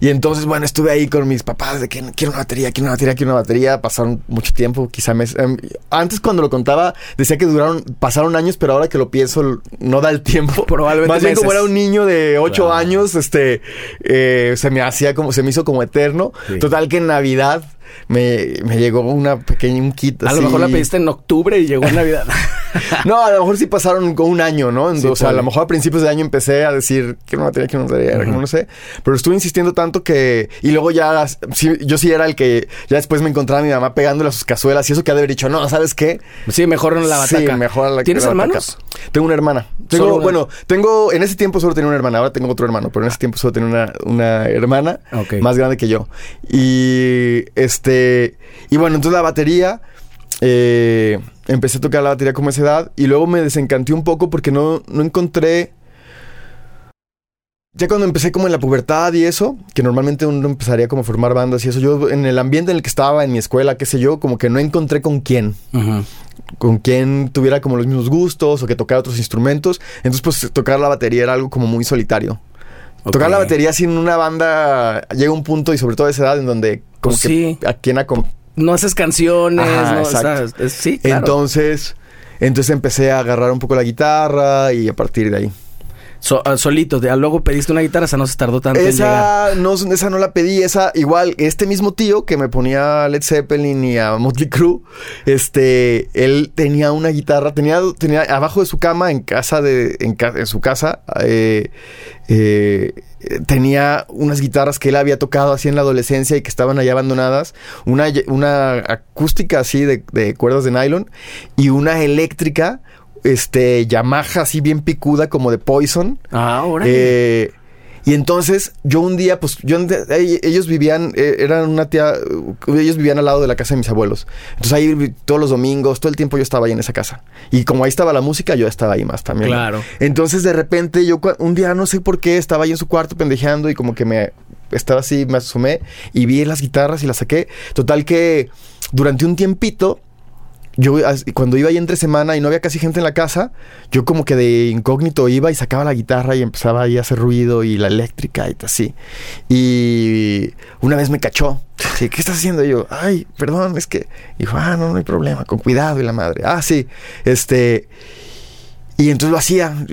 Y entonces, bueno, estuve ahí con mis papás de que quiero una batería, quiero una batería, quiero una batería. Pasaron mucho tiempo, quizá meses. em, antes cuando lo contaba decía que duraron, pasaron años, pero ahora que lo pienso no da el tiempo. Probablemente Más bien como era un niño de 8 Claro. años, este, eh, se me hacía como, se me hizo como eterno. Sí. Total que en Navidad me, me llegó una pequeña, un kit A lo mejor la pediste en octubre y llegó en Navidad. No, a lo mejor sí pasaron con un año, ¿no? Sí, o sea, a lo mejor a principios de año empecé a decir, quiero una batería, quiero una batería, Ujú. no sé. Pero estuve insistiendo tanto que... Y luego ya, sí, yo sí era el que ya después me encontraba a mi mamá pegándole a sus cazuelas y eso que ha de haber dicho, no, ¿sabes qué? Sí, mejor en la bataca. Sí, mejor la ¿Tienes la bataca. hermanos? Tengo una hermana. Tengo, una. bueno, tengo, en ese tiempo solo tenía una hermana, ahora tengo otro hermano, pero en ese tiempo solo tenía una, una hermana más grande que yo. Y este, y bueno, entonces la batería, eh, empecé a tocar la batería como esa edad y luego me desencanté un poco porque no, no encontré... Ya cuando empecé como en la pubertad y eso, que normalmente uno empezaría como a formar bandas y eso, yo en el ambiente en el que estaba, en mi escuela, qué sé yo, como que no encontré con quién con quien tuviera como los mismos gustos o que tocara otros instrumentos. Entonces, pues tocar la batería era algo como muy solitario. Tocar la batería sin una banda llega un punto y sobre todo a esa edad en donde como Pues que sí. a quién No haces canciones, Ajá, no, exacto. o sea, es- sí, claro. Entonces, entonces empecé a agarrar un poco la guitarra y a partir de ahí. So- ah, solito, de- luego pediste una guitarra, esa no se tardó tanto en llegar. Esa no, esa no la pedí, esa igual, este mismo tío que me ponía a Led Zeppelin y a Motley Crue, este, él tenía una guitarra, tenía, tenía abajo de su cama en casa de, en, en su casa, eh, eh, tenía unas guitarras que él había tocado así en la adolescencia y que estaban allá abandonadas, una, una acústica así de, de cuerdas de nylon y una eléctrica, este, Yamaha así bien picuda como de Poison. Ah, ahora. Eh, y entonces yo un día, pues yo ellos vivían, eh, eran una tía, eh, ellos vivían al lado de la casa de mis abuelos. Entonces ahí todos los domingos, todo el tiempo yo estaba ahí en esa casa. Y como ahí estaba la música, yo estaba ahí más también. Claro. Entonces de repente yo un día no sé por qué estaba ahí en su cuarto pendejeando y como que me estaba así, me asomé y vi las guitarras y las saqué. Total que durante un tiempito yo cuando iba ahí entre semana y no había casi gente en la casa, yo como que de incógnito iba y sacaba la guitarra y empezaba ahí a hacer ruido y la eléctrica y así. Y una vez me cachó. Sí, ¿qué estás haciendo? Y yo, ay, perdón, es que. dijo, ah, no, no hay problema, con cuidado y la madre. Ah, sí. Este. Y entonces lo hacía,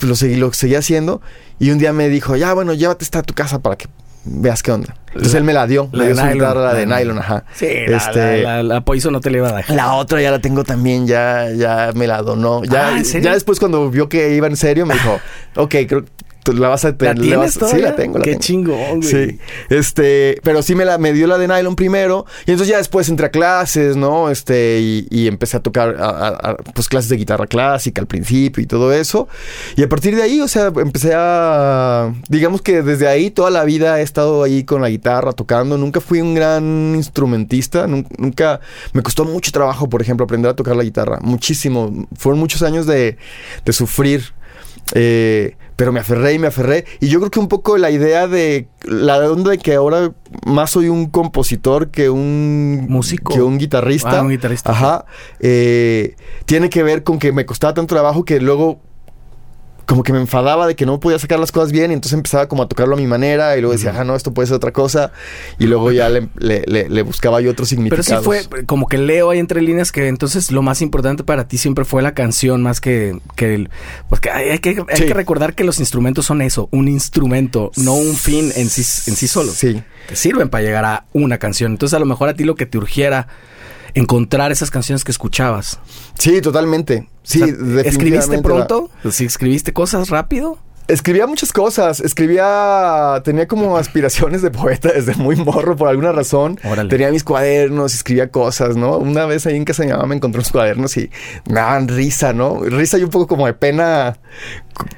lo, seguí, lo seguía haciendo. Y un día me dijo, ya, bueno, llévate esta a tu casa para que veas qué onda. Entonces él me la dio. La, de nylon, la de nylon, ajá. Sí, este, la, la, Poison no te le iba a dejar. La otra ya la tengo también, ya, ya me la donó. Ya, ah, ya después cuando vio que iba en serio, me dijo, ok, creo la vas a tener. ¿La Sí, la tengo. La Qué chingón, güey. Sí. Este, pero sí me la me dio la de nylon primero. Y entonces ya después entré a clases, ¿no? Este, y, empecé a tocar pues clases de guitarra clásica al principio y todo eso. Y a partir de ahí, o sea, empecé a. Digamos que desde ahí toda la vida he estado ahí con la guitarra tocando. Nunca fui un gran instrumentista. Nunca. Me costó mucho trabajo, por ejemplo, aprender a tocar la guitarra. Muchísimo. Fueron muchos años de, de sufrir. Eh, pero me aferré y me aferré. Y yo creo que un poco la idea de la onda de que ahora más soy un compositor que un músico, que un guitarrista. Ah, un guitarrista. Ajá. Eh, tiene que ver con que me costaba tanto trabajo que luego como que me enfadaba de que no podía sacar las cosas bien y entonces empezaba como a tocarlo a mi manera y luego decía, ah, no, esto puede ser otra cosa y luego ya le, buscaba yo otro significado. Pero sí fue como que leo ahí entre líneas que entonces lo más importante para ti siempre fue la canción más que, que el... Porque hay, que, hay que recordar que los instrumentos son eso, un instrumento, no un fin en sí, en sí solo. Sí. Que sirven para llegar a una canción. Entonces a lo mejor a ti lo que te urgiera encontrar esas canciones que escuchabas. Sí, totalmente. Sí, ¿Escribiste pronto? ¿Sí, ¿Escribiste cosas rápido? Escribía muchas cosas. Escribía. Tenía como aspiraciones de poeta desde muy morro por alguna razón. Tenía mis cuadernos, escribía cosas, ¿no? Una vez ahí en casa de mi mamá me encontré unos cuadernos y me daban risa, ¿no? Risa y un poco como de pena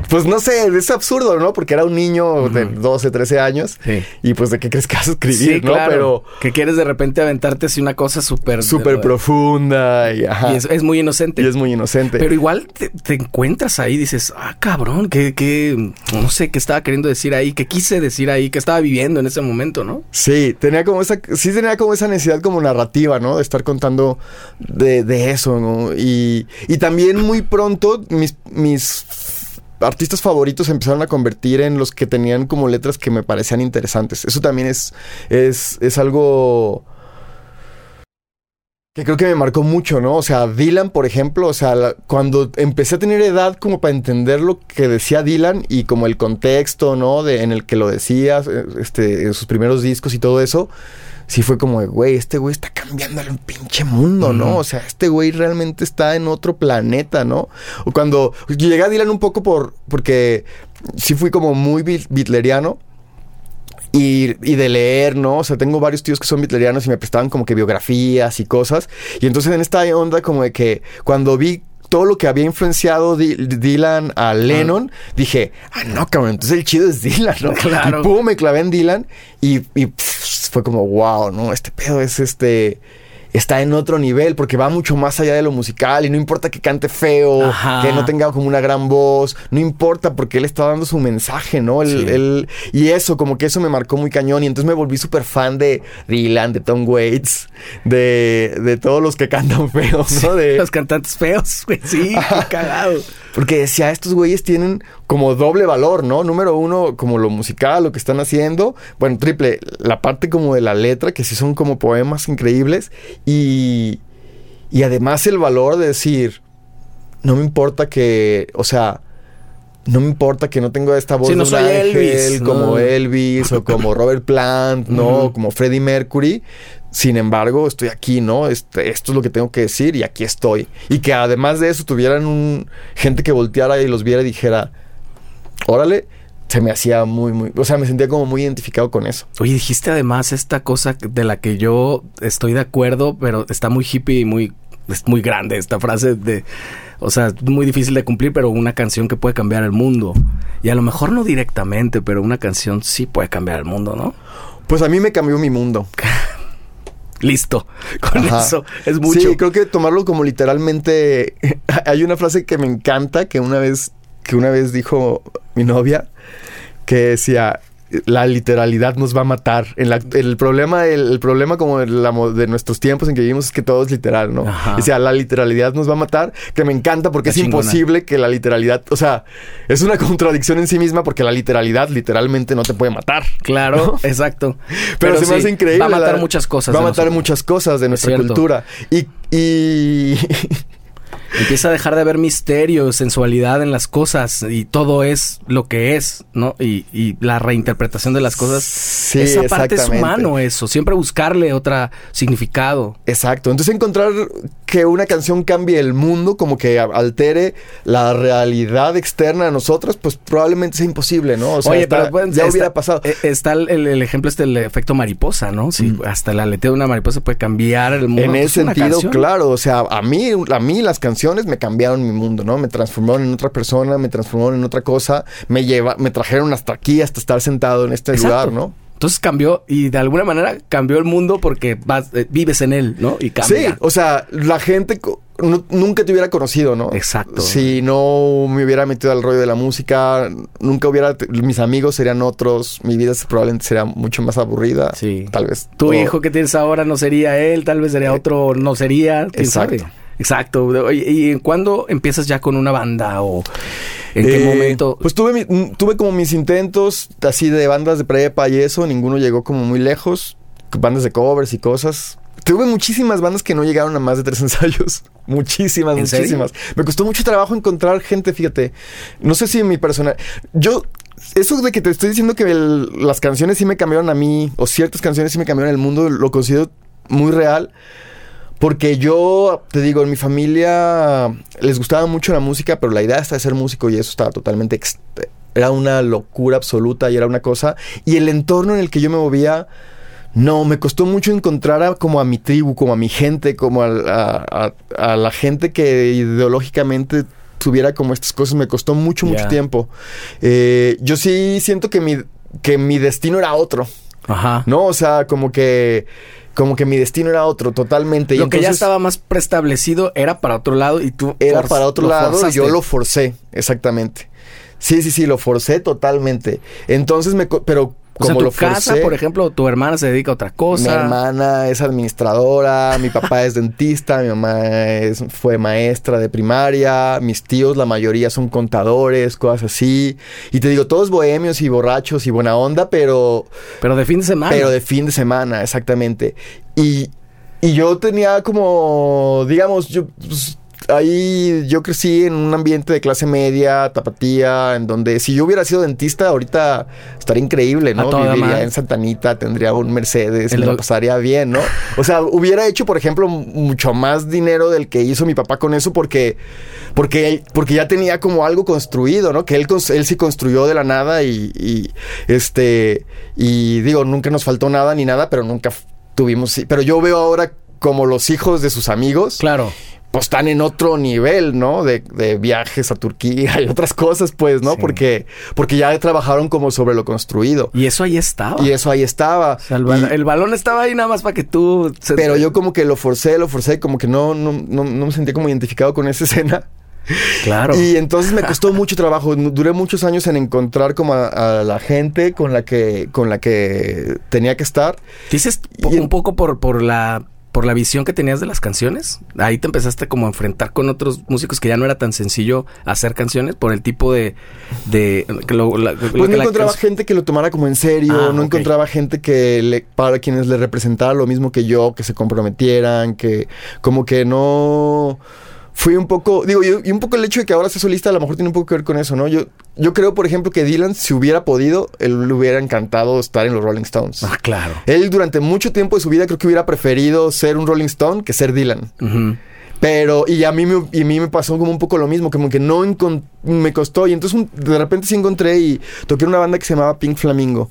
pues no sé, es absurdo, ¿no? Porque era un niño de 12, 13 años. Y pues de qué crees que vas a escribir, ¿no? Pero. Que quieres de repente aventarte así una cosa súper. Súper profunda. Y, es, muy inocente. Y es muy inocente. Pero igual te, encuentras ahí y dices, ah, cabrón, que, que. No sé qué estaba queriendo decir ahí, qué quise decir ahí, qué estaba viviendo en ese momento, ¿no? Sí, tenía como esa. Sí, tenía como esa necesidad como narrativa, ¿no? De estar contando de, de eso, ¿no? Y, y también muy pronto mis. mis artistas favoritos se empezaron a convertir en los que tenían como letras que me parecían interesantes. Eso también es, es, es algo que creo que me marcó mucho, ¿no? O sea, Dylan, por ejemplo, o sea, cuando empecé a tener edad como para entender lo que decía Dylan y como el contexto, ¿no? De, en el que lo decía, este, en sus primeros discos y todo eso, sí fue como, güey, este güey está cambiando el pinche mundo, ¿no? O sea, este güey realmente está en otro planeta, ¿no? O cuando llegué a Dylan un poco por, porque sí fui como muy bitleriano. Y, y, de leer, ¿no? O sea, tengo varios tíos que son bitlerianos y me prestaban como que biografías y cosas. Y entonces en esta onda como de que cuando vi todo lo que había influenciado Dylan a Lennon, dije, ah, no, cabrón, entonces el chido es Dylan, ¿no? Claro. Y pum, me clavé en Dylan y, fue como, wow, ¿no? Este pedo es este está en otro nivel porque va mucho más allá de lo musical y no importa que cante feo, que no tenga como una gran voz, no importa porque él está dando su mensaje, ¿no? y eso, como que eso me marcó muy cañón y entonces me volví súper fan de Dylan, de Tom Waits, de, de todos los que cantan feos, ¿no? De... Los cantantes feos, güey, sí, cagado. Porque decía, estos güeyes tienen como doble valor, ¿no? Número uno, como lo musical, lo que están haciendo. Bueno, triple, la parte como de la letra, que sí son como poemas increíbles. Y, y además el valor de decir, no me importa que, o sea, no me importa que no tenga esta voz no soy Elvis, como Elvis o como Robert Plant, ¿no? Como Freddie Mercury. Sin embargo, estoy aquí, ¿no? Este, esto es lo que tengo que decir y aquí estoy. Y que además de eso tuvieran un, gente que volteara y los viera y dijera, órale, se me hacía muy, muy, o sea, me sentía como muy identificado con eso. Oye, dijiste además esta cosa de la que yo estoy de acuerdo, pero está muy hippie y muy, es muy grande esta frase de, o sea, muy difícil de cumplir, pero una canción que puede cambiar el mundo. Y a lo mejor no directamente, pero una canción sí puede cambiar el mundo, ¿no? Pues a mí me cambió mi mundo. listo. Con eso es mucho. Sí, creo que tomarlo como literalmente. Hay una frase que me encanta que una vez, que una vez dijo mi novia, que decía la literalidad nos va a matar. En la- el problema, el, el problema como de, la de nuestros tiempos en que vivimos es que todo es literal, ¿no? Ajá. O sea, la literalidad nos va a matar, que me encanta porque es chingona. imposible que la literalidad, o sea, es una contradicción en sí misma porque la literalidad literalmente no te puede matar. Claro, exacto. Pero, se me hace increíble. Va a matar la- muchas cosas. Va a matar nosotros. muchas cosas de nuestra cultura. Y, y Empieza a dejar de haber misterio, sensualidad en las cosas y todo es lo que es, ¿no? Y, y la reinterpretación de las cosas. Sí, esa parte es humano, eso. Siempre buscarle otra significado. Exacto. Entonces encontrar que una canción cambie el mundo, como que altere la realidad externa a nosotros, pues probablemente sea imposible, ¿no? O sea, Oye, está- pero bueno, ya está- hubiera pasado. eh, Está el, el- ejemplo este del efecto mariposa, ¿no? Sí, hasta el aleteo de una mariposa puede cambiar el mundo. En Pues, ese sentido, canción. claro, o sea, a mí, a mí las canciones me cambiaron mi mundo, ¿no? Me transformaron en otra persona, me transformaron en otra cosa, me lleva, me trajeron hasta aquí, hasta estar sentado en este Exacto. lugar, ¿no? Entonces cambió y de alguna manera cambió el mundo porque vas, eh, vives en él, ¿no? Y Sí, cambia. o sea, la gente no- nunca te hubiera conocido, ¿no? Exacto. Si no me hubiera metido al rollo de la música, nunca hubiera, mis amigos serían otros, mi vida probablemente sería mucho más aburrida. Sí. Tal vez. Tu hijo que tienes ahora no sería él, tal vez sería otro, no sería, quién Exacto. sabe. Exacto. ¿Y en cuándo empiezas ya con una banda o en qué Eh, momento? Pues tuve, mi- mm, tuve como mis intentos así de bandas de prepa y eso, ninguno llegó como muy lejos, bandas de covers y cosas. Tuve muchísimas bandas que no llegaron a más de tres ensayos. Muchísimas, ¿En serio? muchísimas. Me costó mucho trabajo encontrar gente, fíjate. No sé si mi persona... Yo... Eso de que te estoy diciendo que el- las canciones sí me cambiaron a mí, o ciertas canciones sí me cambiaron el mundo, lo considero muy real. Porque yo, te digo, en mi familia les gustaba mucho la música, pero la idea hasta de ser músico y eso estaba totalmente... Era una locura absoluta y era una cosa... Y el entorno en el que yo me movía... No, me costó mucho encontrar a, como a mi tribu, como a mi gente, como a, a- a- a la gente que ideológicamente tuviera como estas cosas. Me costó mucho, mucho tiempo. Eh, yo sí siento que mi, que mi destino era otro. Ajá. ¿No? O sea, como que. Como que mi destino era otro, totalmente. Y Lo que ya estaba más preestablecido era para otro lado y tú Era para otro lado y yo lo forcé, exactamente. Sí, sí, sí, lo forcé totalmente. Entonces me. Pero O sea, como tu lo casa, por ejemplo, tu hermana se dedica a otra cosa. Mi hermana es administradora, mi papá es dentista, mi mamá es- fue maestra de primaria, mis tíos, la mayoría son contadores, cosas así. Y te digo, todos bohemios y borrachos y buena onda, pero Pero de fin de semana. pero de fin de semana, exactamente. Y, y yo tenía como, digamos, yo pues, ahí yo crecí en un ambiente de clase media, tapatía, en donde si yo hubiera sido dentista ahorita estaría increíble, ¿no? Viviría madre. en Santanita, tendría un Mercedes, doc- pasaría bien, ¿no? O sea, hubiera hecho, por ejemplo, mucho más dinero del que hizo mi papá con eso porque porque porque ya tenía como algo construido, ¿no? Que él él sí construyó de la nada y, y, este y digo, nunca nos faltó nada ni nada, pero nunca tuvimos pero yo veo ahora como los hijos de sus amigos Claro. Pues están en otro nivel, ¿no? De, de viajes a Turquía y otras cosas, pues, ¿no? Sí. Porque, porque ya trabajaron como sobre lo construido. Y eso ahí estaba. Y eso ahí estaba. O sea, el, bal- Y- el balón estaba ahí nada más para que tú... se- pero yo como que lo forcé, lo forcé, como que no, no, no, no me sentía como identificado con esa escena. Claro. Y entonces me costó mucho trabajo. Duré muchos años en encontrar como a, a la gente con la que, con la que tenía que estar. Dices Y un poco por, por la por la visión que tenías de las canciones. Ahí te empezaste como a enfrentar con otros músicos que ya no era tan sencillo hacer canciones por el tipo de de que lo- la- Pues no encontraba gente que lo tomara como en serio, Ah, no encontraba gente que le, para quienes le representara lo mismo que yo, que se comprometieran, que como que no fui un poco, digo, yo- y un poco el hecho de que ahora sea solista a lo mejor tiene un poco que ver con eso, ¿no? Yo, yo creo, por ejemplo, que Dylan, si hubiera podido, él le hubiera encantado estar en los Rolling Stones. Ah, claro. Él durante mucho tiempo de su vida creo que hubiera preferido ser un Rolling Stone que ser Dylan. Pero, y a mí me, y a mí me pasó como un poco lo mismo, como que no me costó. Y entonces un- de repente sí encontré y toqué en una banda que se llamaba Pink Flamingo,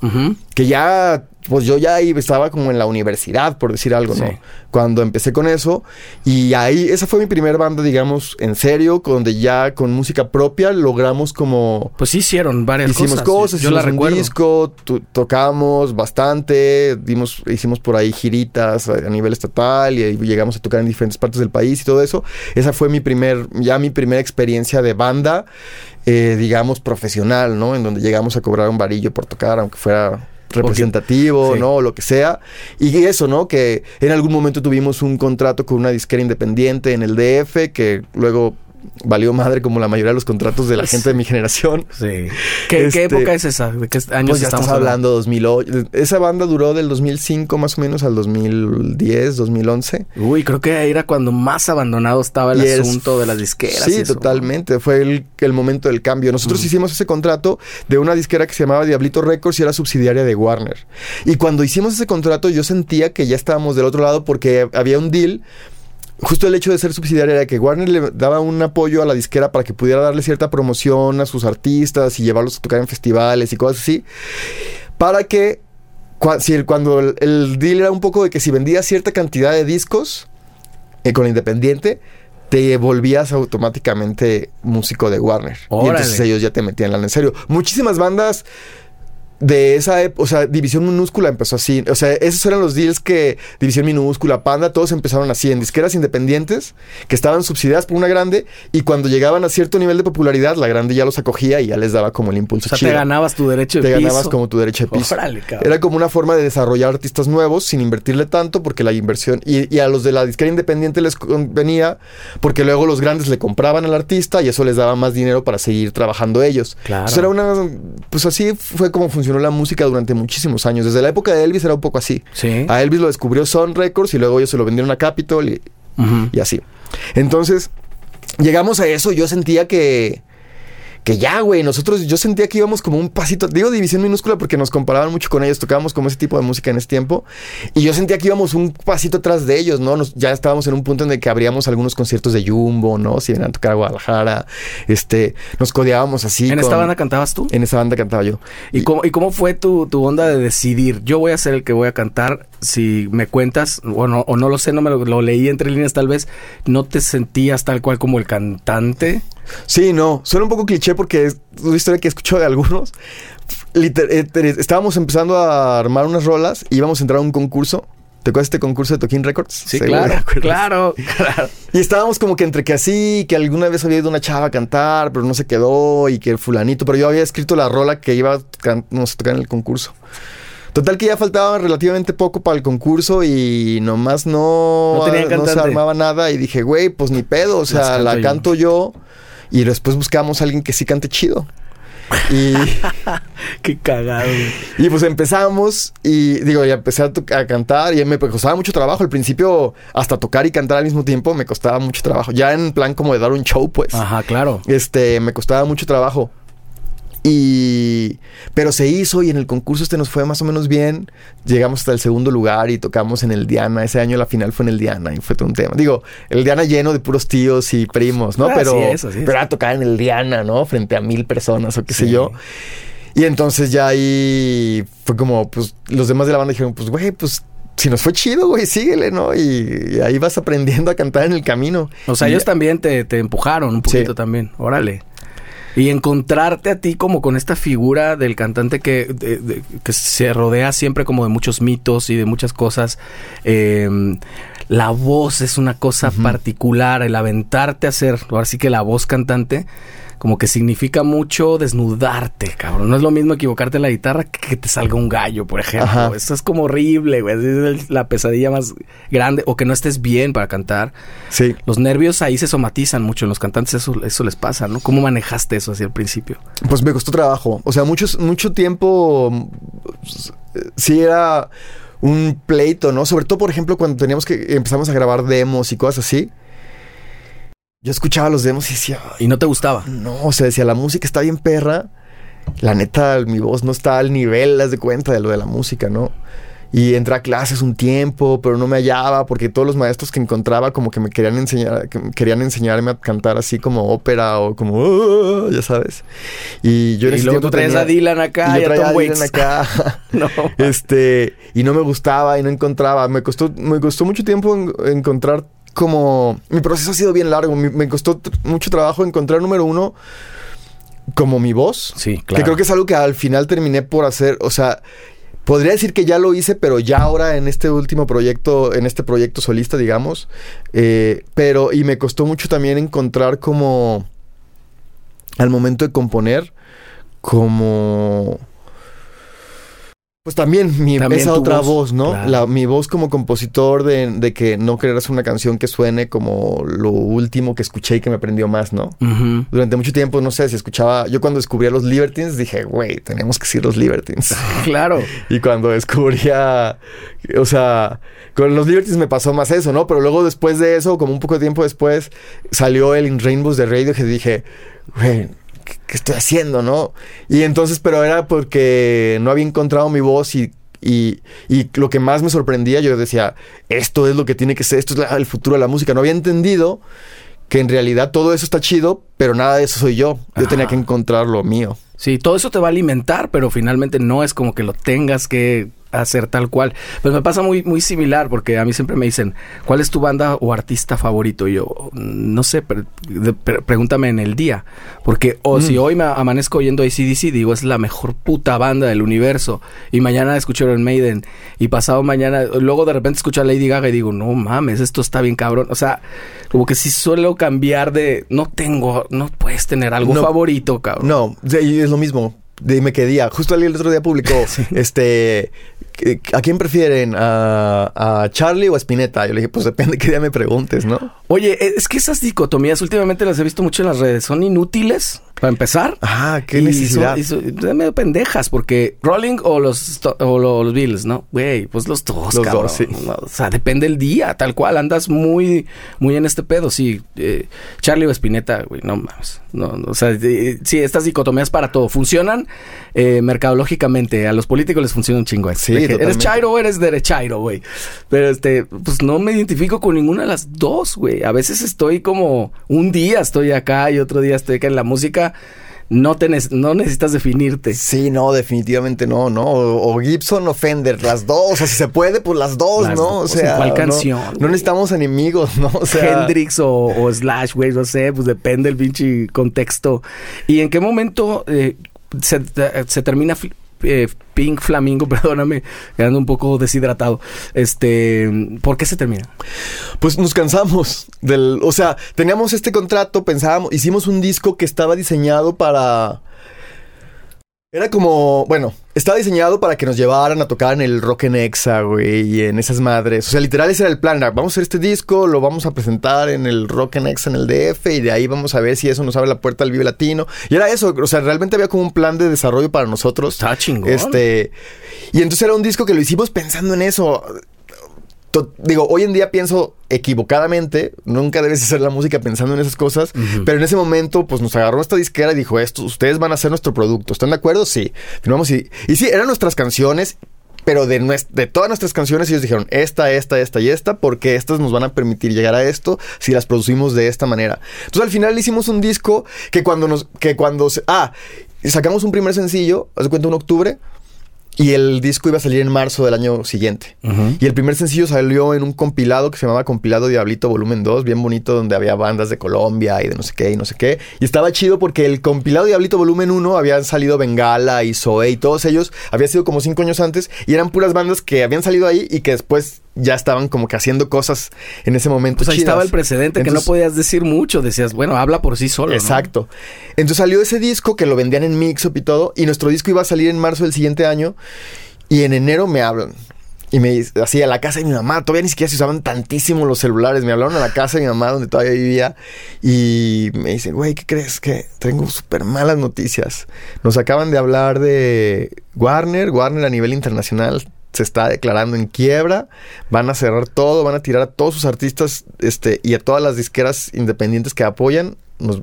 que ya pues yo ya ahí estaba como en la universidad, por decir algo, ¿no? Sí. Cuando empecé con eso. Y ahí, esa fue mi primera banda, digamos, en serio, donde ya con música propia logramos como... Pues sí hicieron varias Hicimos cosas. cosas, Yo la hicimos un recuerdo. disco, tocamos bastante, dimos, hicimos por ahí giritas a, a nivel estatal y, ahí llegamos a tocar en diferentes partes del país y todo eso. Esa fue mi primer, ya mi primera experiencia de banda, eh, digamos, profesional, ¿no? En donde llegamos a cobrar un varillo por tocar, aunque fuera representativo, sí. ¿no? O lo que sea. Y eso, ¿no? Que en algún momento tuvimos un contrato con una disquera independiente en el DF, que luego valió madre como la mayoría de los contratos de la gente de mi generación. Sí. ¿Qué, Este, qué época es esa? ¿De qué años Pues ya estamos estás hablando 2008. Esa banda duró del 2005 más o menos al 2010, 2011. Uy, creo que ahí era cuando más abandonado estaba el Y es- asunto de las disqueras. Sí, y eso. totalmente. Fue el, el momento del cambio. Nosotros Mm. hicimos ese contrato de una disquera que se llamaba Diablito Records y era subsidiaria de Warner. Y cuando hicimos ese contrato yo sentía que ya estábamos del otro lado porque había un deal. Justo el hecho de ser subsidiaria era que Warner le daba un apoyo a la disquera para que pudiera darle cierta promoción a sus artistas y llevarlos a tocar en festivales y cosas así. Para que cuando el, el deal era un poco de que si vendías cierta cantidad de discos eh, con Independiente, te volvías automáticamente músico de Warner. Y entonces ellos ya te metían lana en serio. Muchísimas bandas de esa época, o sea, División Minúscula empezó así. O sea, esos eran los deals que División Minúscula, Panda, todos empezaron así, en disqueras independientes que estaban subsidiadas por una grande y cuando llegaban a cierto nivel de popularidad, la grande ya los acogía y ya les daba como el impulso O sea, chido. te ganabas tu derecho de Te piso. ganabas como tu derecho de piso. Órale. Era como una forma de desarrollar artistas nuevos sin invertirle tanto porque la inversión y, y a los de la disquera independiente les convenía porque luego los grandes le compraban al artista y eso les daba más dinero para seguir trabajando ellos. Claro. Entonces era una pues así fue como funcionó la música durante muchísimos años. Desde la época de Elvis era un poco así. Sí. A Elvis lo descubrió Sun Records y luego ellos se lo vendieron a Capitol y así. Entonces, llegamos a eso. Yo sentía que. Que ya, güey, nosotros, yo sentía que íbamos como un pasito, digo división minúscula porque nos comparaban mucho con ellos, tocábamos como ese tipo de música en ese tiempo, y yo sentía que íbamos un pasito atrás de ellos, ¿no? Nos- ya estábamos en un punto en el que abríamos algunos conciertos de Jumbo, ¿no? Si venían a tocar a Guadalajara, este, nos codeábamos así. ¿En esta banda cantabas tú? En esa banda cantaba yo. ¿Y cómo, ¿Y cómo fue tu, tu onda de decidir? Yo voy a ser el que voy a cantar. Si me cuentas, o no, o no lo sé, no me lo, lo leí entre líneas tal vez, ¿no te sentías tal cual como el cantante? Sí, no, suena un poco cliché porque es una historia que he escuchado de algunos. Liter- eh, estábamos empezando a armar unas rolas y íbamos a entrar a un concurso. ¿Te acuerdas de este concurso de Toquín Records? Sí, claro, claro, claro. Y estábamos como que entre que así, que alguna vez había ido una chava a cantar, pero no se quedó, y que el fulanito, pero yo había escrito la rola que iba a tocar en el concurso. Total que ya faltaba relativamente poco para el concurso y nomás no, No no se armaba nada y dije, güey, pues ni pedo, o sea, canto la yo. canto yo y después buscamos a alguien que sí cante chido. Y, Qué cagado. y pues empezamos y digo, ya empecé a, a cantar y me costaba mucho trabajo. Al principio, hasta tocar y cantar al mismo tiempo me costaba mucho trabajo. Ya en plan como de dar un show, pues. Ajá, claro. Este, me costaba mucho trabajo. Y. Pero se hizo y en el concurso este nos fue más o menos bien. Llegamos hasta el segundo lugar y tocamos en el Diana. Ese año la final fue en el Diana y fue todo un tema. Digo, el Diana lleno de puros tíos y primos, ¿no? Ah, pero. Pero a tocar en el Diana, ¿no? Frente a mil personas o qué sé yo. Y entonces ya ahí fue como, pues, los demás de la banda dijeron, pues, güey, pues. Si nos fue chido, güey, síguele, ¿no? Y, y ahí vas aprendiendo a cantar en el camino. O sea, Y- ellos también te, te empujaron un poquito Sí. también. Órale. Y encontrarte a ti como con esta figura del cantante que, de- de- que se rodea siempre como de muchos mitos y de muchas cosas. Eh, la voz es una cosa particular, el aventarte a hacer, ahora sí que la voz cantante, como que significa mucho desnudarte, cabrón. No es lo mismo equivocarte en la guitarra que que te salga un gallo, por ejemplo. Ajá. Eso es como horrible, güey. Es la pesadilla más grande. O que no estés bien para cantar. Sí. Los nervios ahí se somatizan mucho en los cantantes, eso, eso les pasa, ¿no? ¿Cómo manejaste eso hacia el principio? Pues me costó trabajo. O sea, muchos, mucho tiempo sí era un pleito, ¿no? Sobre todo, por ejemplo, cuando teníamos que empezamos a grabar demos y cosas así. Yo escuchaba los demos y decía, "Ay, ¿Y no te gustaba? no, o sea, decía, la música está bien perra. La neta, mi voz no está al nivel, haz de cuenta de lo de la música, ¿no? Y entré a clases un tiempo, pero no me hallaba porque todos los maestros que encontraba como que me querían enseñar, que querían enseñarme a cantar así como ópera o como, "Ah", ya sabes. Y yo en Y ese luego tú traes tenía- a Dylan acá y a Tom a Dylan Waits. acá. No. Este, y no me gustaba y no encontraba. Me costó, me costó mucho tiempo en- encontrar como. Mi proceso ha sido bien largo. Mi- me costó mucho trabajo encontrar, número uno, como mi voz. Sí, Que claro. creo que es algo que al final terminé por hacer. O sea, podría decir que ya lo hice, pero ya ahora en este último proyecto, en este proyecto solista, digamos. Eh, pero, y me costó mucho también encontrar como. Al momento de componer, como. Pues también mi, También esa otra voz, voz, ¿no? claro. La, mi voz como compositor de, de que no querer hacer una canción que suene como lo último que escuché y que me prendió más, ¿no? Durante mucho tiempo, no sé, si escuchaba... Yo cuando descubrí a los Libertines dije, güey, tenemos que ser los Libertines. Claro. y cuando descubría... O sea, con los Libertines me pasó más eso, ¿no? Pero luego después de eso, como un poco de tiempo después, salió el In Rainbows de Radio que dije, güey... ¿qué- ¿Qué estoy haciendo, no? Y entonces, pero era porque no había encontrado mi voz y, y, y lo que más me sorprendía, yo decía, esto es lo que tiene que ser, esto es la- el futuro de la música. No había entendido que en realidad todo eso está chido, pero nada de eso soy yo. Yo tenía que encontrar lo mío. Sí, todo eso te va a alimentar, pero finalmente no es como que lo tengas que hacer tal cual. Pues me pasa muy, muy similar, porque a mí siempre me dicen, ¿cuál es tu banda o artista favorito? Y yo, no sé, pre- pregúntame en el día. Porque, o si hoy me amanezco oyendo ACDC, digo, es la mejor puta banda del universo. Y mañana escucho Iron Maiden. Y pasado mañana, luego de repente escucho a Lady Gaga y digo, no mames, esto está bien cabrón. O sea, como que sí suelo cambiar de, no tengo, no puedes tener algo No. favorito, cabrón. No, es lo mismo. Dime qué día. Justo el otro día publicó, este, ¿a quién prefieren? ¿A, a Charlie o a Spinetta? Yo le dije, pues depende qué día me preguntes, ¿no? Oye, e, es que esas dicotomías últimamente las he visto mucho en las redes. Son inútiles, para empezar. Ah, qué Y necesidad. son- medio pendejas, porque Rolling o los, o lo- los Beatles, ¿no? Güey, pues los dos, Los cabrón. dos, sí. O sea, depende el día, tal cual. Andas muy, muy en este pedo. Sí, eh, Charlie o Spinetta, güey, no mames. No, no, o sea, eh, sí, estas dicotomías para todo. Funcionan eh, mercadológicamente. A los políticos les funciona un chingo. Sí, De que ¿Eres chairo o eres derechairo, güey? Pero este, pues no me identifico con ninguna de las dos, güey. A veces estoy como un día estoy acá y otro día estoy acá en la música. No, te no necesitas definirte. Sí, no, definitivamente no, ¿no? O, o Gibson o Fender, las dos. O sea, si se puede, pues las dos, Las ¿no? dos, O sea, ¿en cuál no- canción, No, güey? necesitamos enemigos, ¿no? O sea, Hendrix o, o Slash, güey, no sé, pues depende el pinche contexto. ¿Y en qué momento eh, se, se termina eh, Pink Flamingo? Perdóname, quedando un poco deshidratado. Este, ¿por qué se termina? Pues nos cansamos del, o sea, teníamos este contrato, pensábamos, hicimos un disco que estaba diseñado para era como, bueno, estaba diseñado para que nos llevaran a tocar en el Rock en Exa, güey, y en esas madres. O sea, literal ese era el plan, vamos a hacer este disco, lo vamos a presentar en el Rock en Exa en el DF y de ahí vamos a ver si eso nos abre la puerta al Vive Latino. Y era eso, o sea, realmente había como un plan de desarrollo para nosotros. Está chingón. Este, y entonces era un disco que lo hicimos pensando en eso. Digo, hoy en día pienso equivocadamente, nunca debes hacer la música pensando en esas cosas, pero en ese momento pues nos agarró esta disquera y dijo, esto, ustedes van a hacer nuestro producto, ¿están de acuerdo? Sí, firmamos y, y sí, eran nuestras canciones, pero de, nues- de todas nuestras canciones ellos dijeron, esta, esta, esta y esta, porque estas nos van a permitir llegar a esto si las producimos de esta manera. Entonces al final hicimos un disco que cuando nos, que cuando, se- ah, sacamos un primer sencillo, haz de cuenta en octubre, y el disco iba a salir en marzo del año siguiente. Y el primer sencillo salió en un compilado que se llamaba Compilado Diablito Volumen 2, bien bonito, donde había bandas de Colombia y de no sé qué y no sé qué. Y estaba chido porque el compilado Diablito Volumen 1 habían salido Bengala y Zoe y todos ellos, había sido como cinco años antes y eran puras bandas que habían salido ahí y que después ya estaban como que haciendo cosas en ese momento. Pues ahí chidas. estaba el precedente que no podías decir mucho. Decías, bueno, habla por sí solo. ¿no? Exacto. Entonces salió ese disco que lo vendían en Mixup y todo. Y nuestro disco iba a salir en marzo del siguiente año. Y en enero me hablan. Y me así a la casa de mi mamá. Todavía ni siquiera se usaban tantísimo los celulares. Me hablaron a la casa de mi mamá donde todavía vivía. Y me dicen, güey, ¿qué crees? Que tengo súper malas noticias. Nos acaban de hablar de Warner. Warner a nivel internacional se está declarando en quiebra. Van a cerrar todo. Van a tirar a todos sus artistas este, y a todas las disqueras independientes que apoyan. Nos,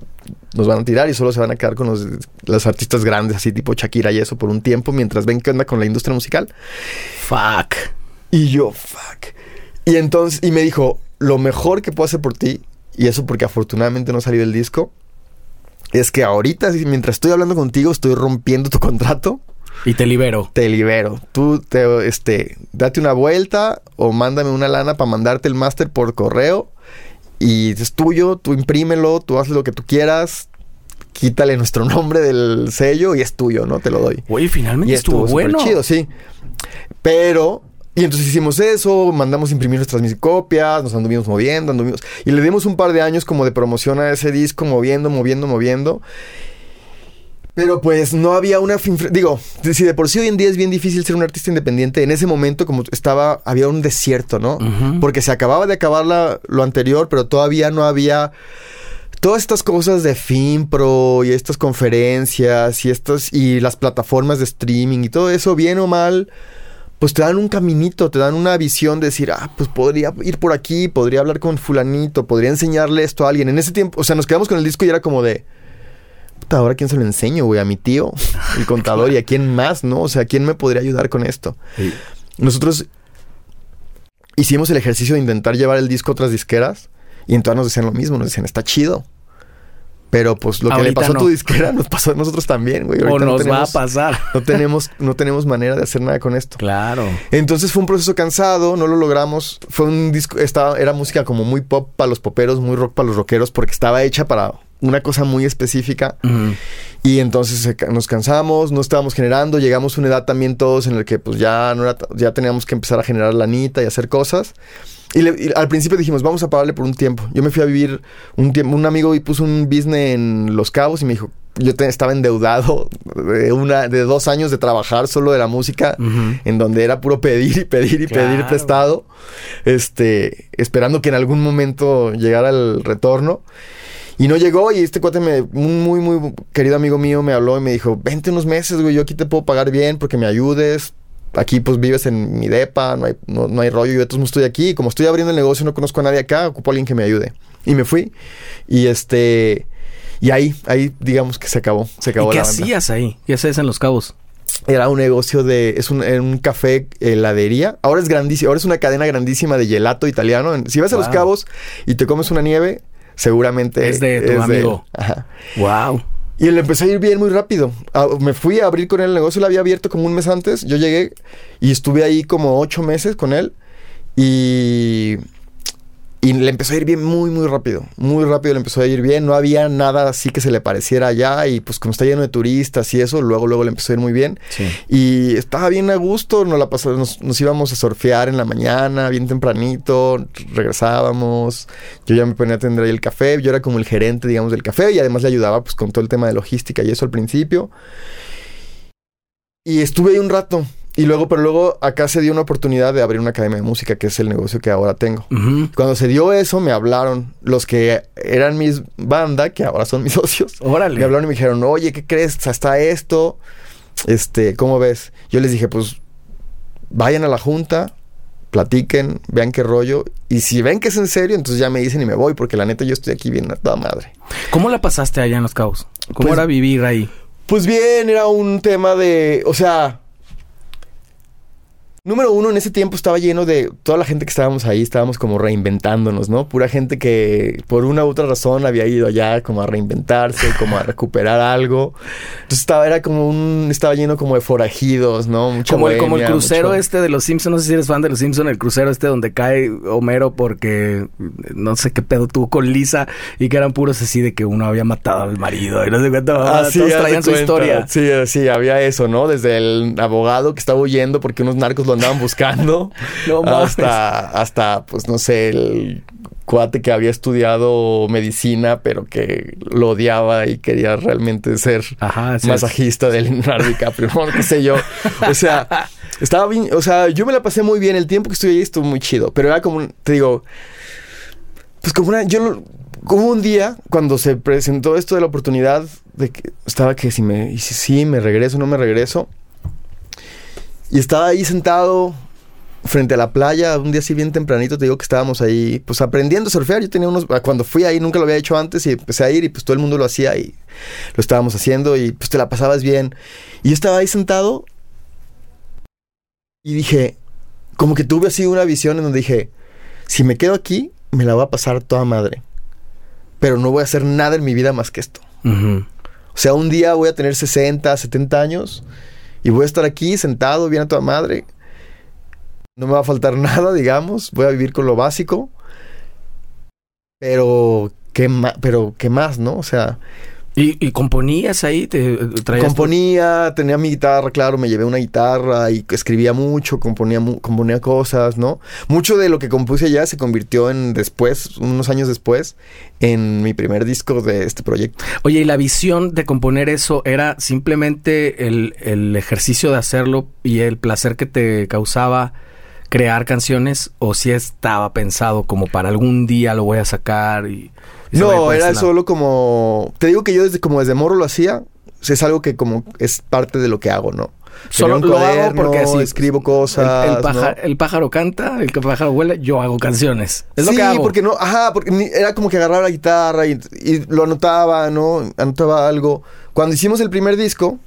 nos van a tirar y solo se van a quedar con los, los artistas grandes, así tipo Shakira y eso, por un tiempo, mientras ven qué onda con la industria musical. Fuck. Y yo, fuck. Y entonces, y me dijo, lo mejor que puedo hacer por ti, y eso porque afortunadamente no salió el disco, es que ahorita, mientras estoy hablando contigo, estoy rompiendo tu contrato. Y te libero. Te libero. Tú, te, este, date una vuelta o mándame una lana para mandarte el máster por correo. Y es tuyo, tú imprímelo, tú haces lo que tú quieras. Quítale nuestro nombre del sello y es tuyo, ¿no? Te lo doy. Oye, finalmente Y estuvo, estuvo bueno. chido, sí. Pero, y entonces hicimos eso, mandamos imprimir nuestras copias, nos anduvimos moviendo, anduvimos. Y le dimos un par de años como de promoción a ese disco, moviendo, moviendo, moviendo. Pero pues no había una... fin- Digo, si de por sí hoy en día es bien difícil ser un artista independiente, en ese momento como estaba, había un desierto, ¿no? Porque se acababa de acabar la- lo anterior, pero todavía no había todas estas cosas de FinPro y estas conferencias y estas y las plataformas de streaming y todo eso, bien o mal, pues te dan un caminito, te dan una visión de decir, ah, pues podría ir por aquí, podría hablar con fulanito, podría enseñarle esto a alguien. En ese tiempo, o sea, nos quedamos con el disco y era como de, ahora quién se lo enseño, güey, a mi tío, el contador y a quién más, ¿no? O sea, ¿quién me podría ayudar con esto? Sí. Nosotros hicimos el ejercicio de intentar llevar el disco a otras disqueras y en todas nos decían lo mismo, nos decían, está chido. Pero pues lo que le pasó no. a tu disquera nos pasó a nosotros también, güey. O Ahorita no nos va a tenemos- pasar. No tenemos, no tenemos manera de hacer nada con esto. Claro. Entonces fue un proceso cansado, no lo logramos. Fue un disco, estaba, era música como muy pop para los poperos, muy rock para los rockeros, porque estaba hecha para una cosa muy específica. Ujú. Y entonces nos cansamos, no estábamos generando, llegamos a una edad también todos en el que pues ya no era, ya teníamos que empezar a generar lanita y hacer cosas. Y, le- y al principio dijimos, vamos a pagarle por un tiempo. Yo me fui a vivir un tiempo, un amigo y puso un business en Los Cabos y me dijo, yo te- estaba endeudado de una, de dos años de trabajar solo de la música, Ujú. en donde era puro pedir y pedir y pedir Claro. prestado, este, esperando que en algún momento llegara el retorno. Y no llegó y este cuate, me, un muy, muy querido amigo mío me habló y me dijo, vente unos meses, güey, yo aquí te puedo pagar bien porque me ayudes. Aquí pues vives en mi depa, no hay, no, no hay rollo, yo todos modos estoy aquí. y Como estoy abriendo el negocio, no conozco a nadie acá, ocupo a alguien que me ayude. Y me fui. Y este... Y ahí, ahí digamos que se acabó, se acabó ¿Y qué la banda. hacías ahí? ¿Qué hacías en Los Cabos? Era un negocio de. Es un, un café heladería. Ahora es grandísimo. Ahora es una cadena grandísima de gelato italiano. Si vas a Los. Cabos y te comes una nieve, seguramente. Es de tu amigo. Ajá. Wow. Y le empezó a ir bien muy rápido. Ah, me fui a abrir con él el negocio. Lo había abierto como un mes antes. Yo llegué y estuve ahí como ocho meses con él. Y. Y le empezó a ir bien muy, muy rápido. Muy rápido le empezó a ir bien. No había nada así que se le pareciera allá. Y pues como está lleno de turistas y eso, luego, luego le empezó a ir muy bien. Sí. Y estaba bien a gusto, nos, la pasó- nos, nos íbamos a surfear en la mañana, bien tempranito, regresábamos, yo ya me ponía a atender ahí el café, yo era como el gerente, digamos, del café y además le ayudaba pues con todo el tema de logística y eso al principio. Y estuve ahí un rato y luego, pero luego acá se dio una oportunidad de abrir una academia de música, que es el negocio que ahora tengo. Cuando se dio eso, me hablaron los que eran mis banda, que ahora son mis socios. Órale. Me hablaron y me dijeron, oye, ¿qué crees? Está esto. Este, ¿cómo ves? Yo les dije, pues, vayan a la junta, platiquen, vean qué rollo. Y si ven que es en serio, entonces ya me dicen y me voy, porque la neta yo estoy aquí bien a toda madre. ¿Cómo la pasaste allá en Los Cabos? ¿Cómo Pues- era vivir ahí? Pues bien, era un tema de, o sea, número uno, en ese tiempo estaba lleno de toda la gente que estábamos ahí, estábamos como reinventándonos, ¿no? Pura gente que por una u otra razón había ido allá como a reinventarse, como a recuperar algo. Entonces estaba, era como un, estaba lleno como de forajidos, ¿no? Mucha Como el, como el bohemia, crucero mucho- este de los Simpsons, no sé si eres fan de los Simpsons, el crucero este donde cae Homero porque no sé qué pedo tuvo con Lisa y que eran puros así de que uno había matado al marido y no sé cuánto. Ah, sí, todos traían su cuenta. historia. Sí, sí, había eso, ¿no? Desde el abogado que estaba huyendo porque unos narcos lo andaban buscando. No mames. hasta, hasta, pues no sé, el cuate que había estudiado medicina, pero que lo odiaba y quería realmente ser Ajá, masajista del Leonardo DiCaprio, no, qué sé yo. O sea, estaba bien, o sea, yo me la pasé muy bien. El tiempo que estuve ahí estuvo muy chido, pero era como, un- te digo, pues como una, yo lo- como un día cuando se presentó esto de la oportunidad de que estaba que si me, y si sí, me regreso, no me regreso. Y estaba ahí sentado frente a la playa, un día así bien tempranito, te digo que estábamos ahí, pues aprendiendo a surfear. Yo tenía unos, cuando fui ahí nunca lo había hecho antes y empecé a ir y pues todo el mundo lo hacía y lo estábamos haciendo y pues te la pasabas bien. Y yo estaba ahí sentado y dije, como que tuve así una visión en donde dije, si me quedo aquí, me la voy a pasar toda madre. Pero no voy a hacer nada en mi vida más que esto. Ujú. O sea, un día voy a tener 60, 70 años y voy a estar aquí sentado bien a toda madre. No me va a faltar nada, digamos. Voy a vivir con lo básico. Pero, ¿qué, pero, ¿qué más, no? O sea, ¿Y, y componías ahí? ¿Te traías tu- componía, tenía mi guitarra, claro, me llevé una guitarra y escribía mucho, componía, mu- componía cosas, ¿no? Mucho de lo que compuse allá se convirtió en después, unos años después, en mi primer disco de este proyecto. Oye, ¿y la visión de componer eso era simplemente el, el ejercicio de hacerlo y el placer que te causaba crear canciones? ¿O si estaba pensado como para algún día lo voy a sacar y... No, era solo como... Te digo que yo desde como desde morro lo hacía. Es algo que como es parte de lo que hago, ¿no? Solo lo hago cuaderno, porque así... escribo cosas, El, el pájaro, ¿no? el pájaro canta, el pájaro huele, yo hago canciones. Es lo sí, que hago. porque no, ajá, porque era como que agarraba la guitarra y, y lo anotaba, ¿no? Anotaba algo. Cuando hicimos el primer disco,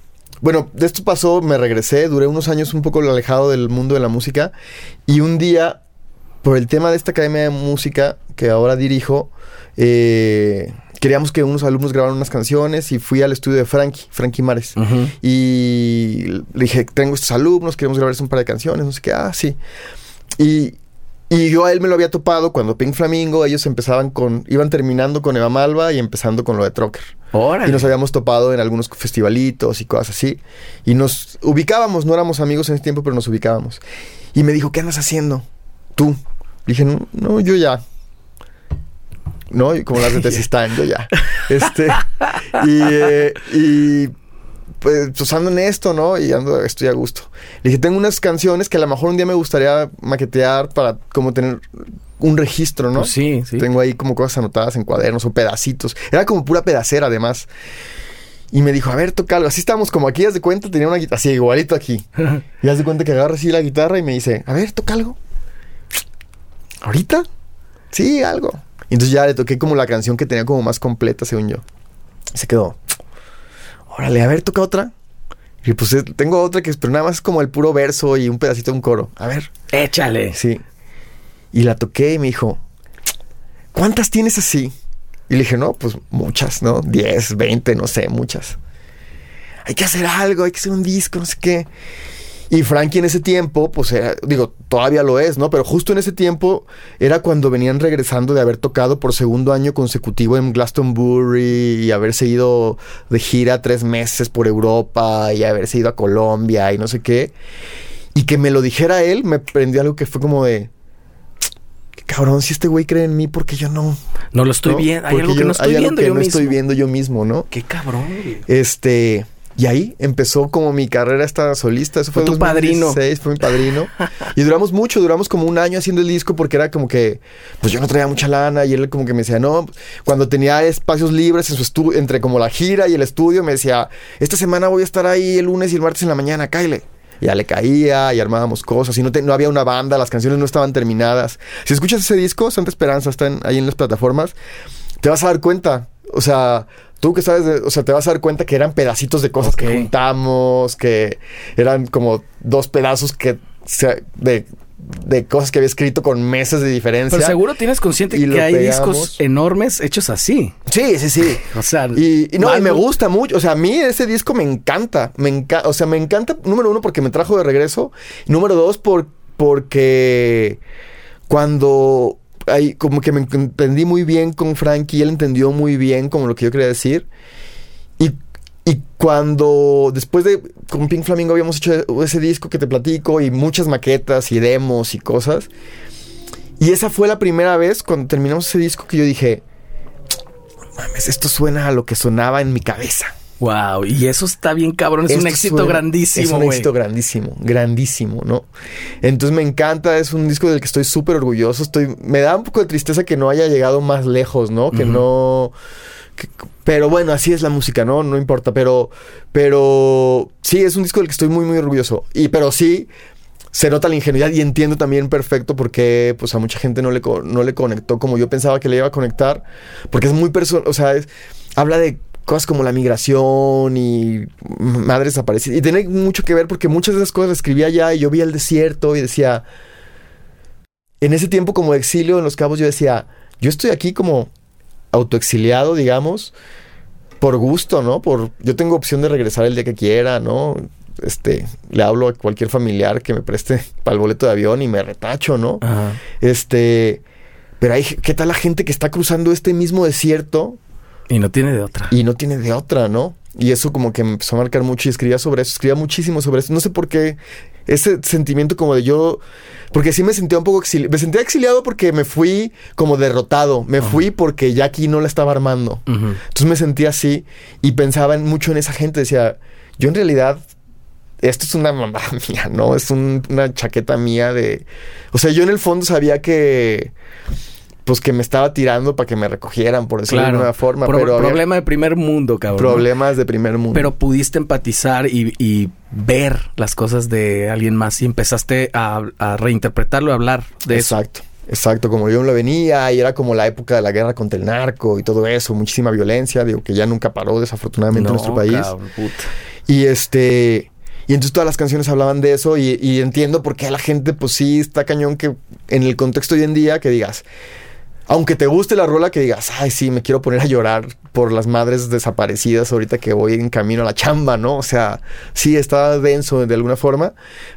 bueno, de esto pasó, me regresé, duré unos años un poco alejado del mundo de la música y un día, por el tema de esta academia de música que ahora dirijo, eh, queríamos que unos alumnos grabaran unas canciones y fui al estudio de Frankie, Frankie Mares. Y le dije, tengo estos alumnos, queremos grabarles un par de canciones, no sé qué, ah, sí. Y, y yo a él me lo había topado cuando Pink Flamingo, ellos empezaban con, iban terminando con Eva Malva y empezando con lo de Trocker. Órale. Y nos habíamos topado en algunos festivalitos y cosas así. Y nos ubicábamos, no éramos amigos en ese tiempo, pero nos ubicábamos. Y me dijo, ¿qué andas haciendo? Tú. Le dije, no, no, yo ya. ¿No? Y como las de Tesistán, yo ya. Este. Y, eh, y pues, pues ando en esto, ¿no? Y ando, estoy a gusto. Le dije, tengo unas canciones que a lo mejor un día me gustaría maquetear para como tener un registro, ¿no? Pues sí, sí. Tengo ahí como cosas anotadas en cuadernos o pedacitos. Era como pura pedacera, además. Y me dijo, a ver, toca algo. Así estábamos como aquí, haz de cuenta, tenía una guitarra, así, igualito aquí. Y haz de cuenta que agarra así la guitarra y me dice, a ver, toca algo. ¿Ahorita? Sí, algo. Entonces ya le toqué como la canción que tenía como más completa, según yo. Y se quedó. Órale, a ver, toca otra. Y pues eh, tengo otra que es, pero nada más como el puro verso y un pedacito de un coro. A ver. Échale. Sí. Y la toqué y me dijo, ¿cuántas tienes así? Y le dije, no, pues muchas, ¿no? 10, 20, no sé, muchas. Hay que hacer algo, hay que hacer un disco, no sé qué. Y Frankie en ese tiempo, pues era, digo, todavía lo es, ¿no? Pero justo en ese tiempo era cuando venían regresando de haber tocado por segundo año consecutivo en Glastonbury y haberse ido de gira tres meses por Europa y haberse ido a Colombia y no sé qué. Y que me lo dijera él, me prendió algo que fue como de. "Qué Cabrón, si este güey cree en mí, porque yo no. No lo estoy ¿no? viendo. Hay Porque algo que yo- no estoy hay algo viendo que yo no mismo. estoy viendo yo mismo, ¿no? Qué cabrón. güey. Este. Y ahí empezó como mi carrera esta solista. Eso Fue fue, tu padrino. 2016, fue mi padrino. y duramos mucho, duramos como un año haciendo el disco porque era como que, pues yo no traía mucha lana y él como que me decía, no, cuando tenía espacios libres en su estudio, entre como la gira y el estudio, me decía, esta semana voy a estar ahí el lunes y el martes en la mañana, cáile. Ya le caía y armábamos cosas y no, te- no había una banda, las canciones no estaban terminadas. Si escuchas ese disco, Santa Esperanza, está en- ahí en las plataformas, te vas a dar cuenta. O sea, tú que sabes, de- o sea, te vas a dar cuenta que eran pedacitos de cosas que juntamos, que eran como dos pedazos que se- de, de cosas que había escrito con meses de diferencia. Pero seguro tienes consciente que hay pegamos. discos enormes hechos así. Sí, sí, sí. O sea, Y, y no, y me gusta mucho. O sea, a mí ese disco me encanta. Me encanta. O sea, me encanta, número uno, porque me trajo de regreso. Número dos, por, porque cuando ahí como que me entendí muy bien con Frankie, él entendió muy bien como lo que yo quería decir. Y, y cuando después de con Pink Flamingo habíamos hecho ese disco que te platico y muchas maquetas y demos y cosas. Y esa fue la primera vez cuando terminamos ese disco que yo dije, mames, esto suena a lo que sonaba en mi cabeza. Wow, y eso está bien cabrón, es un éxito suena- grandísimo, Es un éxito grandísimo, grandísimo, ¿no? Entonces me encanta, es un disco del que estoy súper orgulloso. Estoy, me da un poco de tristeza que no haya llegado más lejos, ¿no? Que no. que- pero bueno, así es la música, ¿no? No importa. Pero. Pero. Sí, es un disco del que estoy muy, muy orgulloso. Y pero sí. Se nota la ingenuidad y entiendo también perfecto por qué pues a mucha gente no le, no le conectó como yo pensaba que le iba a conectar. Porque es muy personal, o sea, es- habla de cosas como la migración y madres desaparecidas. Y tiene mucho que ver porque muchas de esas cosas las escribía allá y yo vi el desierto y decía, en ese tiempo como exilio en Los Cabos yo decía, yo estoy aquí como autoexiliado, digamos, por gusto, ¿no? Por yo tengo opción de regresar el día que quiera, ¿no? Este, le hablo a cualquier familiar que me preste para el boleto de avión y me retacho, ¿no? Ajá. Este, pero hay ¿qué tal la gente que está cruzando este mismo desierto Y no tiene de otra. y no tiene de otra, ¿no? Y eso como que me empezó a marcar mucho y escribía sobre eso, escribía muchísimo sobre eso. No sé por qué ese sentimiento como de yo, porque sí me sentía un poco exiliado, me sentía exiliado porque me fui como derrotado, me fui porque ya aquí no la estaba armando. Entonces me sentía así y pensaba en- mucho en esa gente, decía, yo en realidad esto es una mamá mía, ¿no? Es un- una chaqueta mía de... O sea, yo en el fondo sabía que... Pues que me estaba tirando para que me recogieran, por decirlo de Claro. alguna forma. Pro- pero había problema de primer mundo, cabrón. problemas de primer mundo. Pero pudiste empatizar y, y ver las cosas de alguien más y empezaste a, a reinterpretarlo, a hablar de eso. Exacto. Exacto, como yo lo venía y era como la época de la guerra contra el narco y todo eso, muchísima violencia, digo que ya nunca paró desafortunadamente en nuestro país. cabrón, puta. Y este. Y entonces todas las canciones hablaban de eso y, y entiendo por qué la gente, pues sí, está cañón que en el contexto de hoy en día que digas, aunque te guste la rola, que digas, ay, sí, me quiero poner a llorar por las madres desaparecidas ahorita que voy en camino a la chamba, ¿no? O sea, sí, está denso de alguna forma,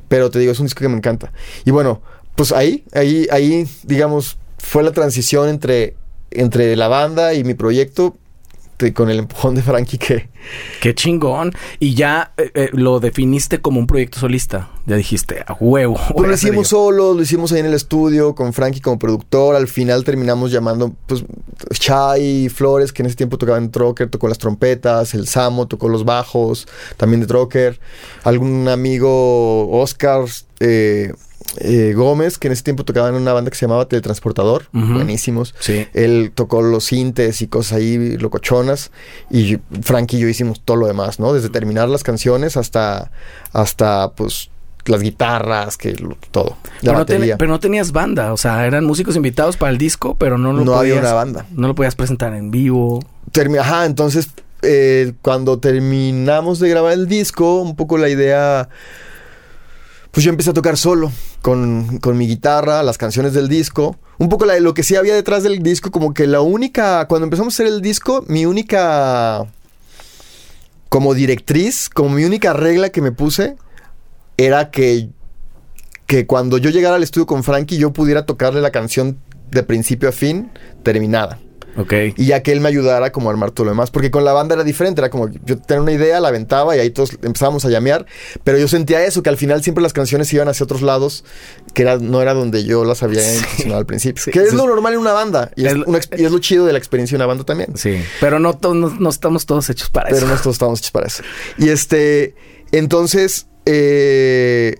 pero te digo, es un disco que me encanta. Y bueno, pues ahí, ahí, ahí, digamos, fue la transición entre, entre la banda y mi proyecto con el empujón de Frankie que... Qué chingón. Y ya eh, eh, lo definiste como un proyecto solista. Ya dijiste, a huevo. Pues lo hicimos yo. solo, lo hicimos ahí en el estudio con Frankie como productor. Al final terminamos llamando, pues, Chai Flores, que en ese tiempo tocaba en Trocker, tocó las trompetas, el Samo tocó los bajos, también de Trocker. Algún amigo, Oscar eh, eh, Gómez, que en ese tiempo tocaba en una banda que se llamaba Teletransportador. Ujú. Buenísimos. Sí. Él tocó los sintes y cosas ahí locochonas. Y Frankie y yo hicimos todo lo demás, ¿no? Desde terminar las canciones hasta, hasta pues, las guitarras, que todo. La Pero no, ten- pero no tenías banda. O sea, eran músicos invitados para el disco, pero no lo No había podías- una banda. No lo podías presentar en vivo. Termi- Ajá, entonces eh, cuando terminamos de grabar el disco, un poco la idea, pues yo empecé a tocar solo con, con mi guitarra, las canciones del disco. Un poco la, lo que sí había detrás del disco, como que la única, cuando empezamos a hacer el disco, mi única, como directriz, como mi única regla que me puse, era que, que cuando yo llegara al estudio con Frankie, yo pudiera tocarle la canción de principio a fin terminada. Ok. Y ya que él me ayudara como a armar todo lo demás. Porque con la banda era diferente. Era como yo tenía una idea, la aventaba y ahí todos empezábamos a llamear. Pero yo sentía eso, que al final siempre las canciones iban hacia otros lados, que era, no era donde yo las había intencionado al principio. Sí. Que es Sí. lo normal en una banda. Y es, Es lo- una exp- y es lo chido de la experiencia de una banda también. Sí. Pero no, to- no, no estamos todos hechos para Pero eso. no todos estamos hechos para eso. Y este, entonces, eh,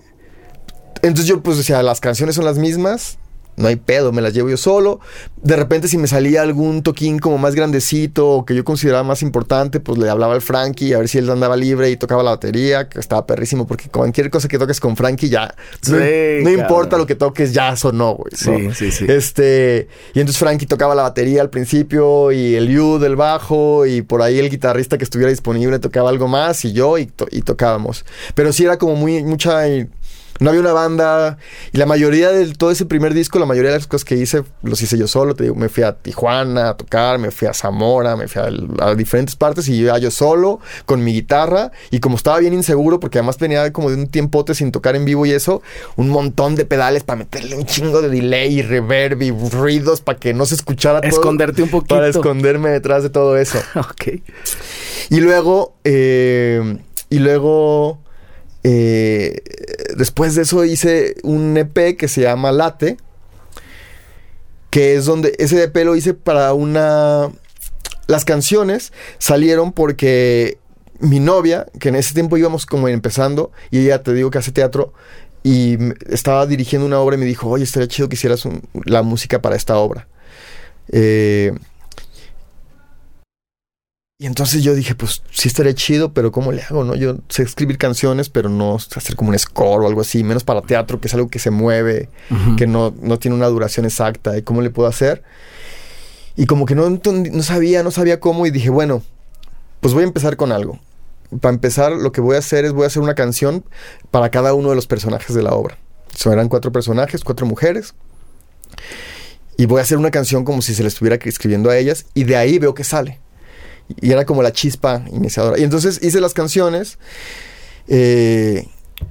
entonces yo pues decía, las canciones son las mismas, no hay pedo, me las llevo yo solo. De repente si me salía algún toquín como más grandecito o que yo consideraba más importante, pues le hablaba al Frankie a ver si él andaba libre y tocaba la batería, que estaba perrísimo porque cualquier cosa que toques con Frankie ya, no, Sí, no importa lo que toques, ya sonó, güey. Sí, ¿no? sí, sí. Este, y entonces Frankie tocaba la batería al principio y el U del bajo y por ahí el guitarrista que estuviera disponible tocaba algo más y yo y, to- y tocábamos. Pero sí era como muy mucha y no había una banda y la mayoría de todo ese primer disco, la mayoría de las cosas que hice los hice yo solo, te digo, me fui a Tijuana a tocar, me fui a Zamora, me fui a, a diferentes partes y iba yo solo con mi guitarra y como estaba bien inseguro porque además tenía como de un tiempote sin tocar en vivo y eso, un montón de pedales para meterle un chingo de delay y reverb y ruidos para que no se escuchara todo. Esconderte un poquito. Para esconderme detrás de todo eso. ok. Y luego, eh, y luego, eh, después de eso hice un EP que se llama Late, que es donde ese EP lo hice para una... Las canciones salieron porque mi novia, que en ese tiempo íbamos como empezando, y ella te digo que hace teatro, y estaba dirigiendo una obra y me dijo, oye, estaría chido que hicieras la música para esta obra. Eh, y entonces yo dije, pues sí estaría chido, pero ¿cómo le hago, no? Yo sé escribir canciones, pero no hacer como un score o algo así, menos para teatro, que es algo que se mueve, que no, no tiene una duración exacta. ¿Y cómo le puedo hacer? Y como que no, no sabía, no sabía cómo, y dije, bueno, pues voy a empezar con algo. Para empezar, lo que voy a hacer es voy a hacer una canción para cada uno de los personajes de la obra. So, eran cuatro personajes, cuatro mujeres. Y voy a hacer una canción como si se le estuviera escribiendo a ellas. Y de ahí veo que sale. Y era como la chispa iniciadora. Y entonces hice las canciones. Eh,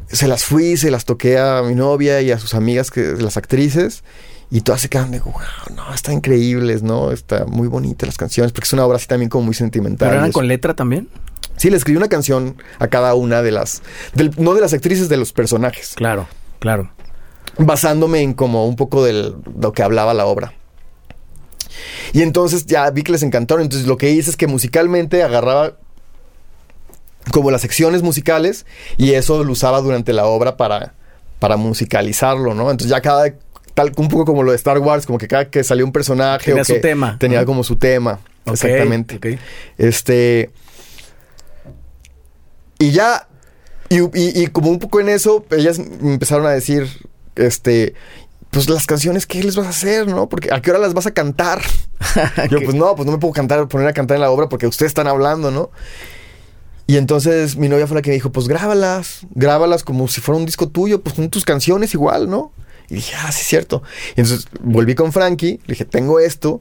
se las fui, se las toqué a mi novia y a sus amigas, que, las actrices. Y todas se quedan de, wow, no, están increíbles, ¿no? Está muy bonita las canciones, porque es una obra así también como muy sentimental. ¿Pero eran con letra también? Sí, le escribí una canción a cada una de las, no de las actrices, de los personajes. Claro, claro. Basándome en como un poco de lo que hablaba la obra. Y entonces ya vi que les encantaron. Entonces lo que hice es que musicalmente agarraba como las secciones musicales y eso lo usaba durante la obra para, para musicalizarlo, ¿no? Entonces ya cada, tal un poco como lo de Star Wars, como que cada que salió un personaje tenía su tema. Tenía como su tema. exactamente. Este. Y ya. Y, como un poco en eso, ellas empezaron a decir. Este. Pues las canciones, ¿qué les vas a hacer, no? Porque ¿a qué hora las vas a cantar? Yo, pues no, pues no me puedo cantar, poner a cantar en la obra porque ustedes están hablando, ¿no? Y entonces mi novia fue la que me dijo, pues grábalas, grábalas como si fuera un disco tuyo, pues con tus canciones igual, ¿no? Y dije, ah, sí es cierto. Y entonces volví con Frankie, le dije, tengo esto.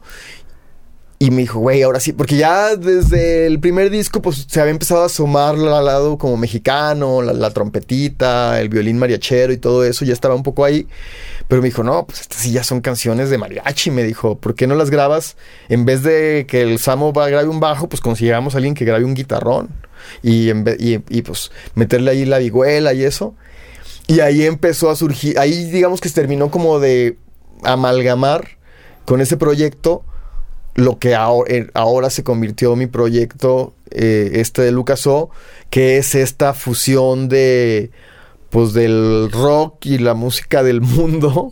Y me dijo, güey, ahora sí, porque ya desde el primer disco, pues se había empezado a asomar al lado como mexicano, la, trompetita, el violín mariachero y todo eso, ya estaba un poco ahí. Pero me dijo, no, pues estas sí ya son canciones de mariachi. Me dijo, ¿por qué no las grabas? En vez de que el Samo va, grabe un bajo, pues consigamos a alguien que grabe un guitarrón. Y, en y, y pues meterle ahí la vihuela y eso. Y ahí empezó a surgir, ahí digamos que se terminó como de amalgamar con ese proyecto lo que eh, ahora, se convirtió mi proyecto, eh, este de Lucas O, que es esta fusión de pues del rock y la música del mundo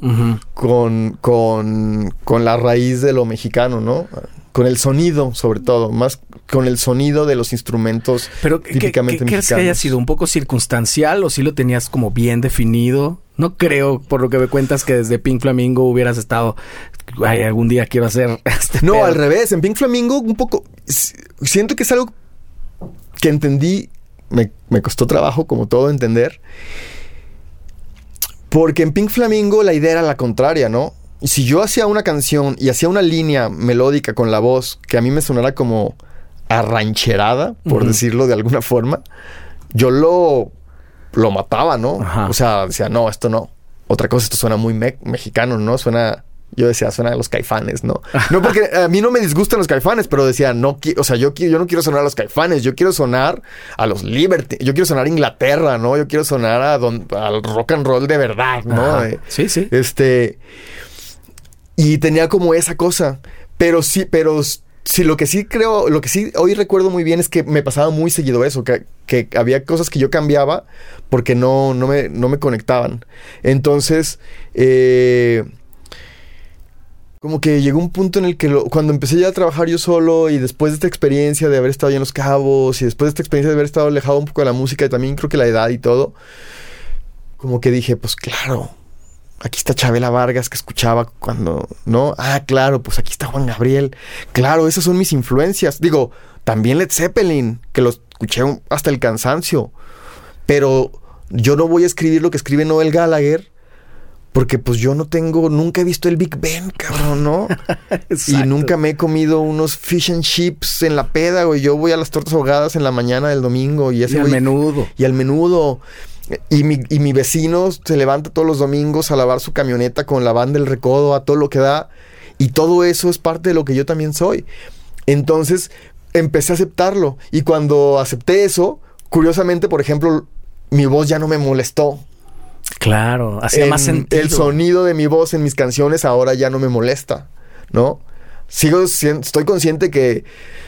con, con, con, la raíz de lo mexicano, ¿no? Con el sonido, sobre todo, más con el sonido de los instrumentos Pero, típicamente ¿qué, ¿qué, crees que haya sido un poco circunstancial o si lo tenías como bien definido? No creo, por lo que me cuentas, que desde Pink Flamingo hubieras estado. Ay, algún día quiero hacer. Este no, al revés. En Pink Flamingo, un poco. Siento que es algo que entendí. Me, me costó trabajo, como todo, entender. Porque en Pink Flamingo la idea era la contraria, ¿no? Si yo hacía una canción y hacía una línea melódica con la voz que a mí me sonara como arrancherada, por decirlo de alguna forma, yo lo, lo mataba, ¿no? O sea, decía, no, esto no. Otra cosa, esto suena muy mexicano, ¿no? Suena yo decía, suena a los caifanes, ¿no? No porque a mí no me disgustan los caifanes, pero decía, no, o sea, yo, yo no quiero sonar a los caifanes, yo quiero sonar a los Liberty, yo quiero sonar a Inglaterra, ¿no? Yo quiero sonar a al rock and roll de verdad, ¿no? Eh, sí, sí. Este, y tenía como esa cosa. Pero sí, pero sí, lo que sí creo, lo que sí hoy recuerdo muy bien es que me pasaba muy seguido eso, que, había cosas que yo cambiaba porque no, no, me, no me conectaban. Entonces, eh, como que llegó un punto en el que cuando empecé ya a trabajar yo solo y después de esta experiencia de haber estado ya en Los Cabos y después de esta experiencia de haber estado alejado un poco de la música y también creo que la edad y todo, como que dije, pues claro, Aquí está Chabela Vargas que escuchaba cuando, ¿no? Ah, claro, pues aquí está Juan Gabriel. Claro, esas son mis influencias. Digo, también Led Zeppelin, que lo escuché hasta el cansancio. Pero yo no voy a escribir lo que escribe Noel Gallagher porque pues yo no tengo, nunca he visto el Big Ben, cabrón, ¿no? y nunca me he comido unos fish and chips en la peda, güey. Yo voy a las tortas ahogadas en la mañana del domingo y ese y al menudo. Y al menudo. Y mi, y mi vecino se levanta todos los domingos a lavar su camioneta con la banda del recodo, a todo lo que da. Y todo eso es parte de lo que yo también soy. Entonces empecé a aceptarlo. Y cuando acepté eso, curiosamente, por ejemplo, mi voz ya no me molestó. Claro, hacía más sentido. El sonido de mi voz en mis canciones ahora ya no me molesta, ¿no? Sigo, estoy consciente que,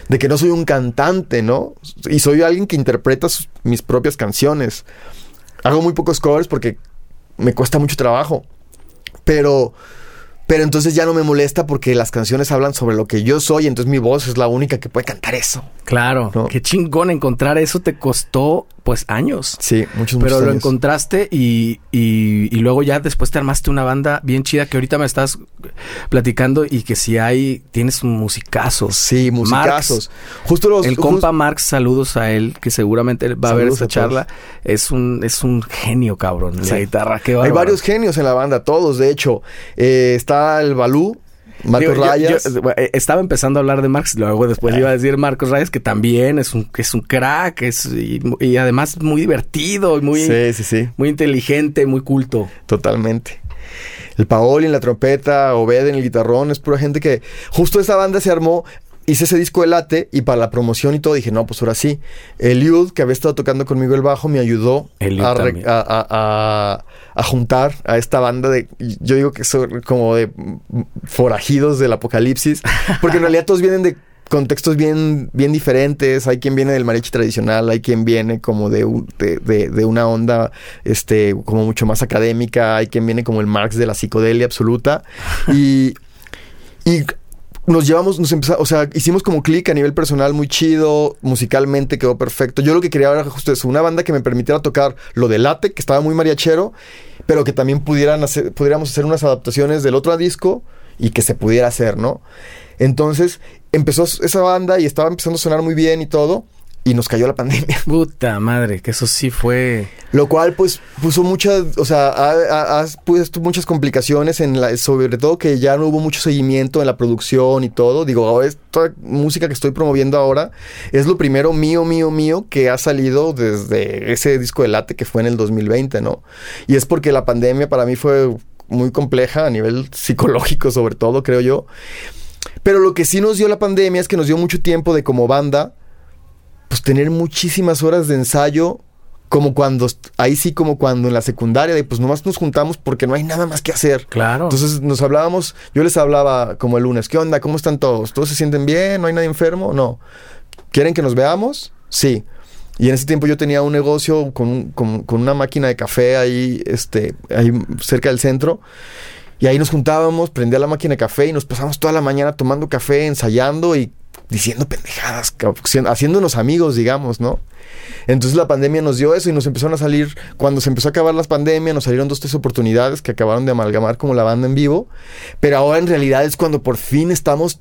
de que no soy un cantante, ¿no? Y soy alguien que interpreta mis propias canciones. Hago muy pocos covers porque me cuesta mucho trabajo. Pero, pero entonces ya no me molesta porque las canciones hablan sobre lo que yo soy, entonces mi voz es la única que puede cantar eso. Claro, qué chingón encontrar eso te costó pues años. Sí, muchos, Pero lo encontraste y, y, luego ya después te armaste una banda bien chida que ahorita me estás platicando y que si hay, tienes un musicazo. Sí, musicazos. justo los... El compa Marx, saludos a él, que seguramente va a ver esta charla. Es un, es un genio, cabrón, la guitarra. Qué hay varios genios en la banda, todos, de hecho. Eh, está está el Balú, Marcos Digo, Rayas. yo, eh, estaba empezando a hablar de Marx, luego después iba a decir Marcos Rayas, que también es un, es un crack, es, y, y además muy divertido, muy, sí, sí, sí, muy inteligente, muy culto. totalmente. El Paoli en la trompeta, Obed en el guitarrón, es pura gente que justo esa banda se armó. Hice ese disco de late y para la promoción y todo dije, no, pues ahora sí. Eliud, que había estado tocando conmigo el bajo, me ayudó a, re- también. a- a- a- a juntar a esta banda de, yo digo que son como de forajidos del apocalipsis, porque en realidad todos vienen de contextos bien, bien diferentes. Hay quien viene del mariachi tradicional, hay quien viene como de, de- de una onda este, como mucho más académica, hay quien viene como el Marx de la psicodelia absoluta. Y, y nos llevamos, nos empezamos, o sea, hicimos como clic a nivel personal muy chido, musicalmente quedó perfecto. Yo lo que quería era justo eso, una banda que me permitiera tocar lo de late, que estaba muy mariachero, pero que también pudieran hacer, pudiéramos hacer unas adaptaciones del otro disco y que se pudiera hacer, ¿no? Entonces empezó esa banda y estaba empezando a sonar muy bien y todo, y nos cayó la pandemia. Puta madre, que eso sí fue... Lo cual, pues, puso muchas, o sea, ha, ha- ha puesto muchas complicaciones en la, sobre todo que ya no hubo mucho seguimiento en la producción y todo. Digo, ahora esta música que estoy promoviendo ahora es lo primero mío, mío, mío que ha salido desde ese disco de late que fue en el 2020, ¿no? Y es porque la pandemia para mí fue muy compleja a nivel psicológico, sobre todo, creo yo. Pero lo que sí nos dio la pandemia es que nos dio mucho tiempo de como banda, pues tener muchísimas horas de ensayo, como cuando, ahí sí como cuando en la secundaria, de pues nomás nos juntamos porque no hay nada más que hacer. Claro. Entonces nos hablábamos, yo les hablaba como el lunes, ¿qué onda? ¿Cómo están todos? ¿Todos se sienten bien? ¿No hay nadie enfermo? No. ¿Quieren que nos veamos? Sí. Y en ese tiempo yo tenía un negocio con, con- con una máquina de café ahí, este, ahí cerca del centro. Y ahí nos juntábamos, prendía la máquina de café y nos pasamos toda la mañana tomando café, ensayando y diciendo pendejadas, haciéndonos amigos, digamos, ¿no? Entonces la pandemia nos dio eso y nos empezaron a salir, cuando se empezó a acabar la pandemia, nos salieron dos, tres oportunidades que acabaron de amalgamar como la banda en vivo, pero ahora en realidad es cuando por fin estamos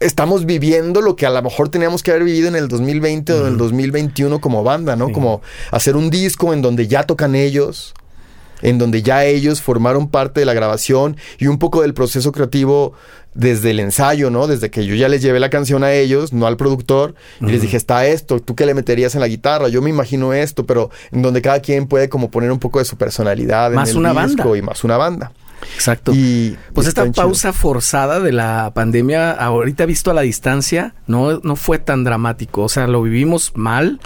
estamos viviendo lo que a lo mejor teníamos que haber vivido en el 2020 o en el 2021 como banda, ¿no? Sí. Como hacer un disco en donde ya tocan ellos, en donde ya ellos formaron parte de la grabación y un poco del proceso creativo desde el ensayo, ¿no? Desde que yo ya les llevé la canción a ellos, no al productor, y les dije, está esto, ¿tú qué le meterías en la guitarra? Yo me imagino esto, pero en donde cada quien puede como poner un poco de su personalidad Más en el una disco banda. y más una banda. Exacto. Y Pues esta chido. pausa forzada de la pandemia, ahorita visto a la distancia, no, no fue tan dramático. O sea, lo vivimos mal,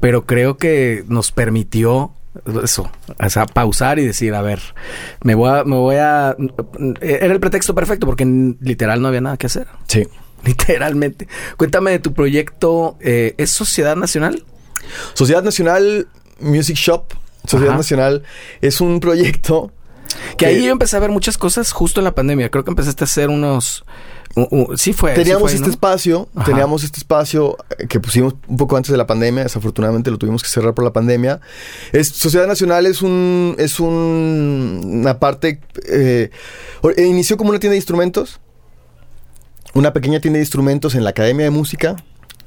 pero creo que nos permitió eso, o sea, pausar y decir, a ver, me voy a, me voy a... Era el pretexto perfecto porque literal no había nada que hacer. Sí. Literalmente. Cuéntame de tu proyecto, eh, ¿es Sociedad Nacional? Sociedad Nacional Music Shop. Sociedad Ajá. Nacional es un proyecto Que ahí yo empecé a ver muchas cosas justo en la pandemia. Creo que empezaste a hacer unos... sí fue. sí Teníamos fue este ¿no? espacio, Ajá. teníamos este espacio eh, que pusimos un poco antes de la pandemia, desafortunadamente lo tuvimos que cerrar por la pandemia. Es, Sociedad Nacional es un es un- una parte eh, eh, inició como una tienda de instrumentos, una pequeña tienda de instrumentos en la Academia de Música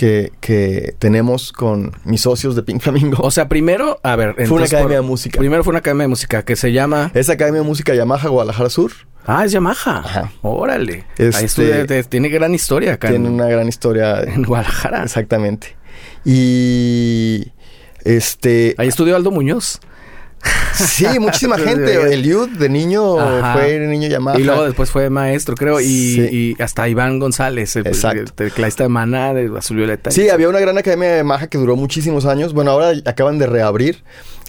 que, que tenemos con mis socios de Pink Flamingo. O sea, primero, a ver, Fue una academia por- de música. Primero fue una academia de música que se llama. Es Academia de Música Yamaha Guadalajara Sur. Ah, es Yamaha. Ajá. Órale. Este- Ahí estudia- te- tiene gran historia acá Tiene en, una gran historia. en Guadalajara. Exactamente. Y este Ahí estudió Aldo Muñoz. Sí, muchísima gente. El youth de niño Ajá. fue el niño llamado. Y luego después fue maestro, creo. Y, Sí. y hasta Iván González, el, Exacto. tecladista de Maná, de Azul Violeta. Sí, había una gran academia de Maja que duró muchísimos años. Bueno, ahora acaban de reabrir.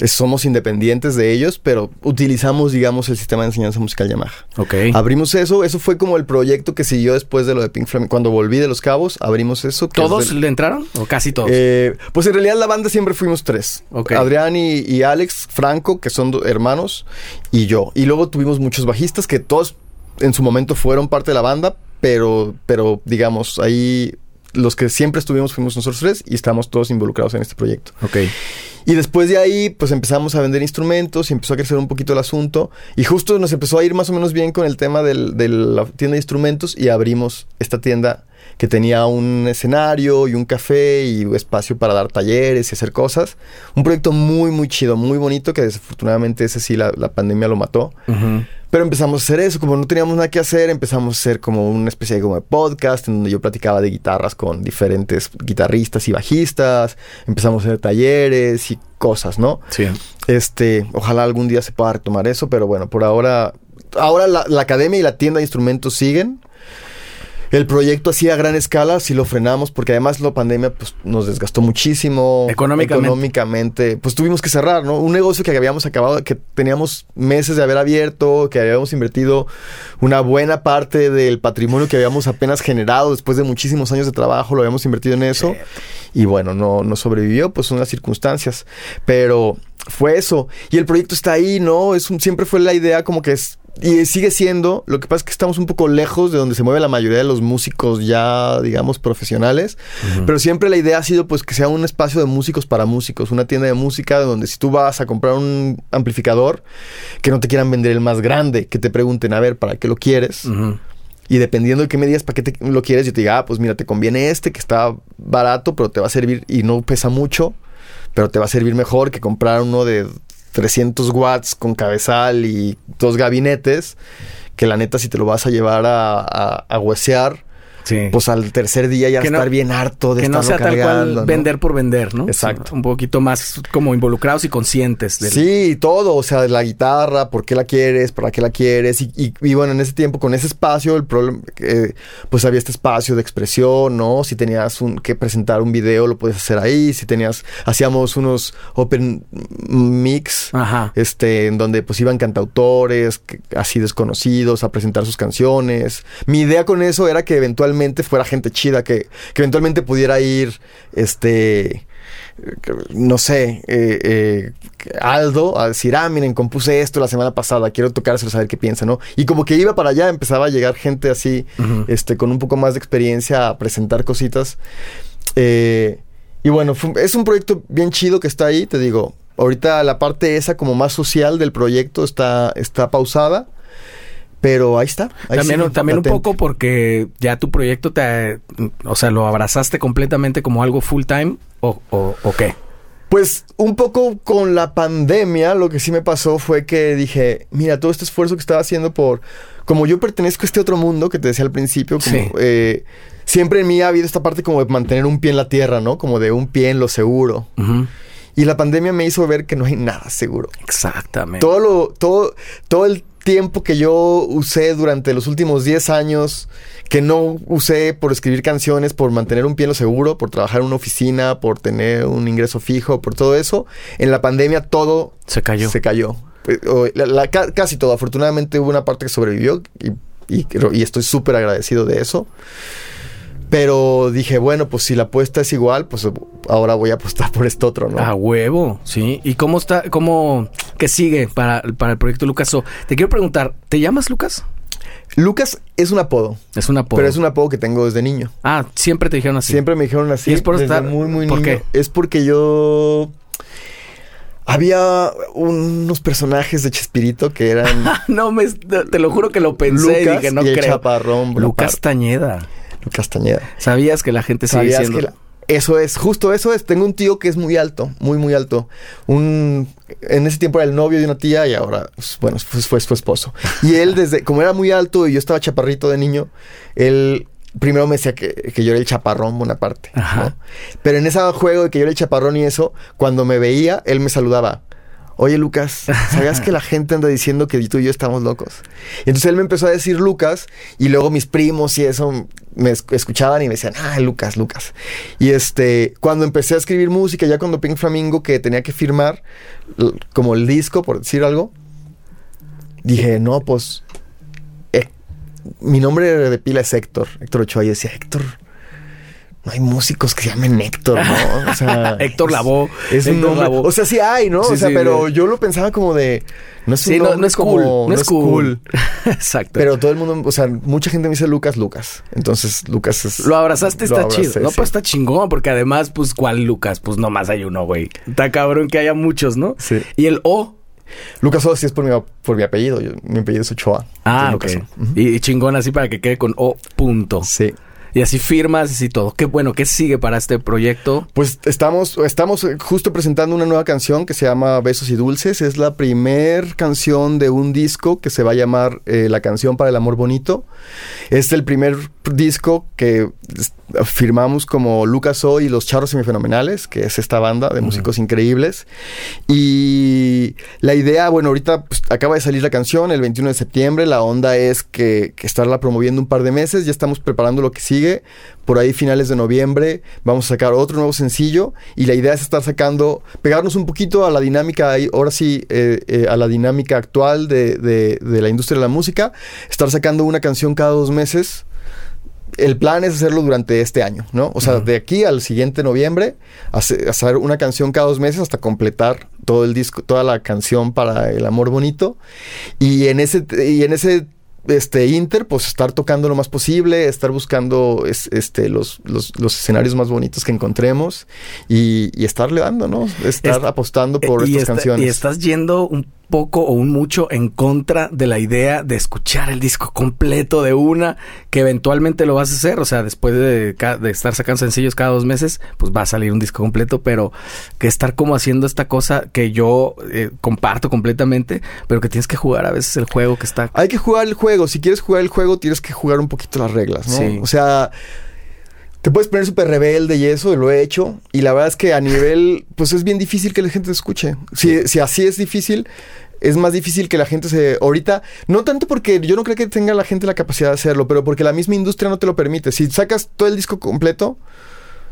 Somos independientes de ellos, pero utilizamos, digamos, el sistema de enseñanza musical Yamaha. Ok. Abrimos eso. Eso fue como el proyecto que siguió después de lo de Pink Flamingo. Cuando volví de Los Cabos, abrimos eso. es ¿Todos le entraron? ¿O casi todos? Eh, pues en realidad la banda siempre fuimos tres. Ok. Adrián y, y Alex Franco, que son hermanos, y yo. Y luego tuvimos muchos bajistas que todos en su momento fueron parte de la banda, pero, pero digamos, ahí los que siempre estuvimos fuimos nosotros tres y estamos todos involucrados en este proyecto. ok. Y después de ahí, pues empezamos a vender instrumentos y empezó a crecer un poquito el asunto. Y justo nos empezó a ir más o menos bien con el tema del- de la tienda de instrumentos y abrimos esta tienda que tenía un escenario y un café y espacio para dar talleres y hacer cosas. Un proyecto muy, muy chido, muy bonito, que desafortunadamente ese sí la, la pandemia lo mató. Pero empezamos a hacer eso, como no teníamos nada que hacer, empezamos a hacer como una especie de, como de podcast en donde yo platicaba de guitarras con diferentes guitarristas y bajistas, empezamos a hacer talleres y cosas, ¿no? Sí. Este, ojalá algún día se pueda retomar eso, pero bueno, por ahora, ahora la, la academia y la tienda de instrumentos siguen. El proyecto así a gran escala, si lo frenamos, porque además la pandemia pues, nos desgastó muchísimo. Económicamente. Económicamente, Pues tuvimos que cerrar, ¿no? Un negocio que habíamos acabado, que teníamos meses de haber abierto, que habíamos invertido una buena parte del patrimonio que habíamos apenas generado después de muchísimos años de trabajo, lo habíamos invertido en eso. Y bueno, no, no sobrevivió, pues son las circunstancias. Pero fue eso. Y el proyecto está ahí, ¿no? Es un, siempre fue la idea como que es y sigue siendo, lo que pasa es que estamos un poco lejos de donde se mueve la mayoría de los músicos ya, digamos, profesionales, pero siempre la idea ha sido pues que sea un espacio de músicos para músicos, una tienda de música donde si tú vas a comprar un amplificador, que no te quieran vender el más grande, que te pregunten, a ver, ¿para qué lo quieres? Y dependiendo de qué me digas para qué te, lo quieres, yo te diga, ah, pues mira, te conviene este que está barato, pero te va a servir y no pesa mucho, pero te va a servir mejor que comprar uno de 300 watts con cabezal y dos gabinetes, que la neta si te lo vas a llevar a, a, a huesear, Sí. pues al tercer día ya no- estar bien harto de que no sea tal cual cargando, ¿no? vender por vender, ¿no? Exacto. Un poquito más como involucrados y conscientes. Del... Sí, todo, o sea, la guitarra, por qué la quieres, para qué la quieres. Y, y- y bueno, en ese tiempo, con ese espacio, el problema, eh, pues había este espacio de expresión, ¿no? Si tenías un, que presentar un video, lo puedes hacer ahí. Si tenías, hacíamos unos open mix, Ajá. este, en donde pues iban cantautores así desconocidos a presentar sus canciones. Mi idea con eso era que eventualmente fuera gente chida, que, que eventualmente pudiera ir, este, no sé, eh, eh, Aldo a decir, ah, miren, compuse esto la semana pasada, quiero tocárselo, saber qué piensa, ¿no? Y como que iba para allá, empezaba a llegar gente así, este, con un poco más de experiencia a presentar cositas. Eh, y bueno, fue- es un proyecto bien chido que está ahí, te digo. Ahorita la parte esa como más social del proyecto está, está pausada. Pero ahí está. ahí También, también un poco porque ya tu proyecto te, o sea, lo abrazaste completamente como algo full time o, o, o qué. Pues un poco con la pandemia, lo que sí me pasó fue que dije, mira, todo este esfuerzo que estaba haciendo por, como yo pertenezco a este otro mundo que te decía al principio, como, Sí. eh, siempre en mí ha habido esta parte como de mantener un pie en la tierra, ¿no? Como de un pie en lo seguro. Y la pandemia me hizo ver que no hay nada seguro. Exactamente. Todo lo, todo, todo el tiempo que yo usé durante los últimos 10 años, que no usé por escribir canciones, por mantener un pie en lo seguro, por trabajar en una oficina, por tener un ingreso fijo, por todo eso, en la pandemia todo Se cayó. se cayó. Pues, la- la- casi todo. Afortunadamente hubo una parte que sobrevivió y, y estoy súper agradecido de eso. Pero dije, bueno, pues si la apuesta es igual, pues ahora voy a apostar por este otro, ¿no? A huevo, sí. ¿Y cómo está, cómo, qué sigue para, para el proyecto Lucas? O, te quiero preguntar, ¿te llamas Lucas? Lucas es un apodo, Es un apodo. pero es un apodo que tengo desde niño. Ah, siempre te dijeron así. Siempre me dijeron así. ¿Y es por desde estar- muy, muy por niño. qué? Es porque yo. Había unos personajes de Chespirito que eran no, me, te lo juro que lo pensé y Lucas dije, no y el creo. Chaparrón Lucas. Tañeda. Lucas Tañeda. ¿Sabías que la gente sigue ¿Sabías diciendo? que la- Eso es, justo eso es. Tengo un tío que es muy alto, muy, muy alto. Un, en ese tiempo era el novio de una tía y ahora, pues, bueno, fue, fue su esposo. Y él, desde, como era muy alto y yo estaba chaparrito de niño, él primero me decía que, que yo era el chaparrón Bonaparte. ¿no? Ajá. Pero en ese juego de que yo era el chaparrón y eso, cuando me veía, él me saludaba. Oye, Lucas, ¿sabías que la gente anda diciendo que tú y yo estamos locos? Y entonces él me empezó a decir Lucas, y luego mis primos y eso me es- escuchaban y me decían, ah, Lucas, Lucas. Y este, cuando empecé a escribir música, ya cuando Pink Flamingo, que tenía que firmar como el disco, por decir algo, dije, no, pues, eh, mi nombre de pila es Héctor, Héctor Ochoa, y decía, Héctor. No hay músicos que se llamen Héctor, ¿no? O sea, Héctor es- Lavoe. Es un Héctor nombre. O sea, sí hay, ¿no? Sí, o sea, sí, pero yo lo pensaba como de. No es un Sí, no, no es como- cool. No, es cool. Exacto. Pero todo el mundo, o sea, mucha gente me dice Lucas, Lucas. Entonces, Lucas es. Lo abrazaste, lo está abracé, chido. No, pues está chingón, porque además, pues, ¿cuál Lucas? Pues nomás hay uno, güey. Está cabrón que haya muchos, ¿no? Sí. Y el O. Lucas O sí es por mi, por mi apellido. Yo- mi apellido es Ochoa. Ah, ok. Y, y chingón así para que quede con O punto. Sí. Y así firmas y todo. Qué bueno, ¿qué sigue para este proyecto? Pues estamos, estamos justo presentando una nueva canción que se llama Besos y Dulces. Es la primer canción de un disco que se va a llamar eh, La canción para el amor bonito. Es el primer disco que firmamos como Lucas O y los Charros Semifenomenales, que es esta banda de músicos increíbles. Y la idea, bueno, ahorita pues, acaba de salir la canción el 21 de septiembre. La onda es que, que estarla promoviendo un par de meses. Ya estamos preparando lo que sigue. Por ahí, finales de noviembre, vamos a sacar otro nuevo sencillo. Y la idea es estar sacando, pegarnos un poquito a la dinámica, ahora sí, eh, eh, a la dinámica actual de, de, de la industria de la música. Estar sacando una canción cada dos meses el plan es hacerlo durante este año, ¿no? O sea, de aquí al siguiente noviembre, hacer una canción cada dos meses hasta completar todo el disco, toda la canción para el amor bonito. Y en ese, y en ese este Inter, pues estar tocando lo más posible, estar buscando este, los, los, escenarios más bonitos que encontremos y, y estarle dando, ¿no? Estar apostando por estas canciones. Y estás yendo un poco o un mucho en contra de la idea de escuchar el disco completo de una, que eventualmente lo vas a hacer, o sea, después de, de estar sacando sencillos cada dos meses, pues va a salir un disco completo, pero que estar como haciendo esta cosa que yo eh, comparto completamente, pero que tienes que jugar a veces el juego que está... Hay que jugar el juego, si quieres jugar el juego tienes que jugar un poquito las reglas, ¿no? O sea te puedes poner súper rebelde y eso, lo he hecho. Y la verdad es que a nivel, pues es bien difícil que la gente te escuche. Si, si así es difícil, es más difícil que la gente se... Ahorita, no tanto porque yo no creo que tenga la gente la capacidad de hacerlo, pero porque la misma industria no te lo permite. Si sacas todo el disco completo,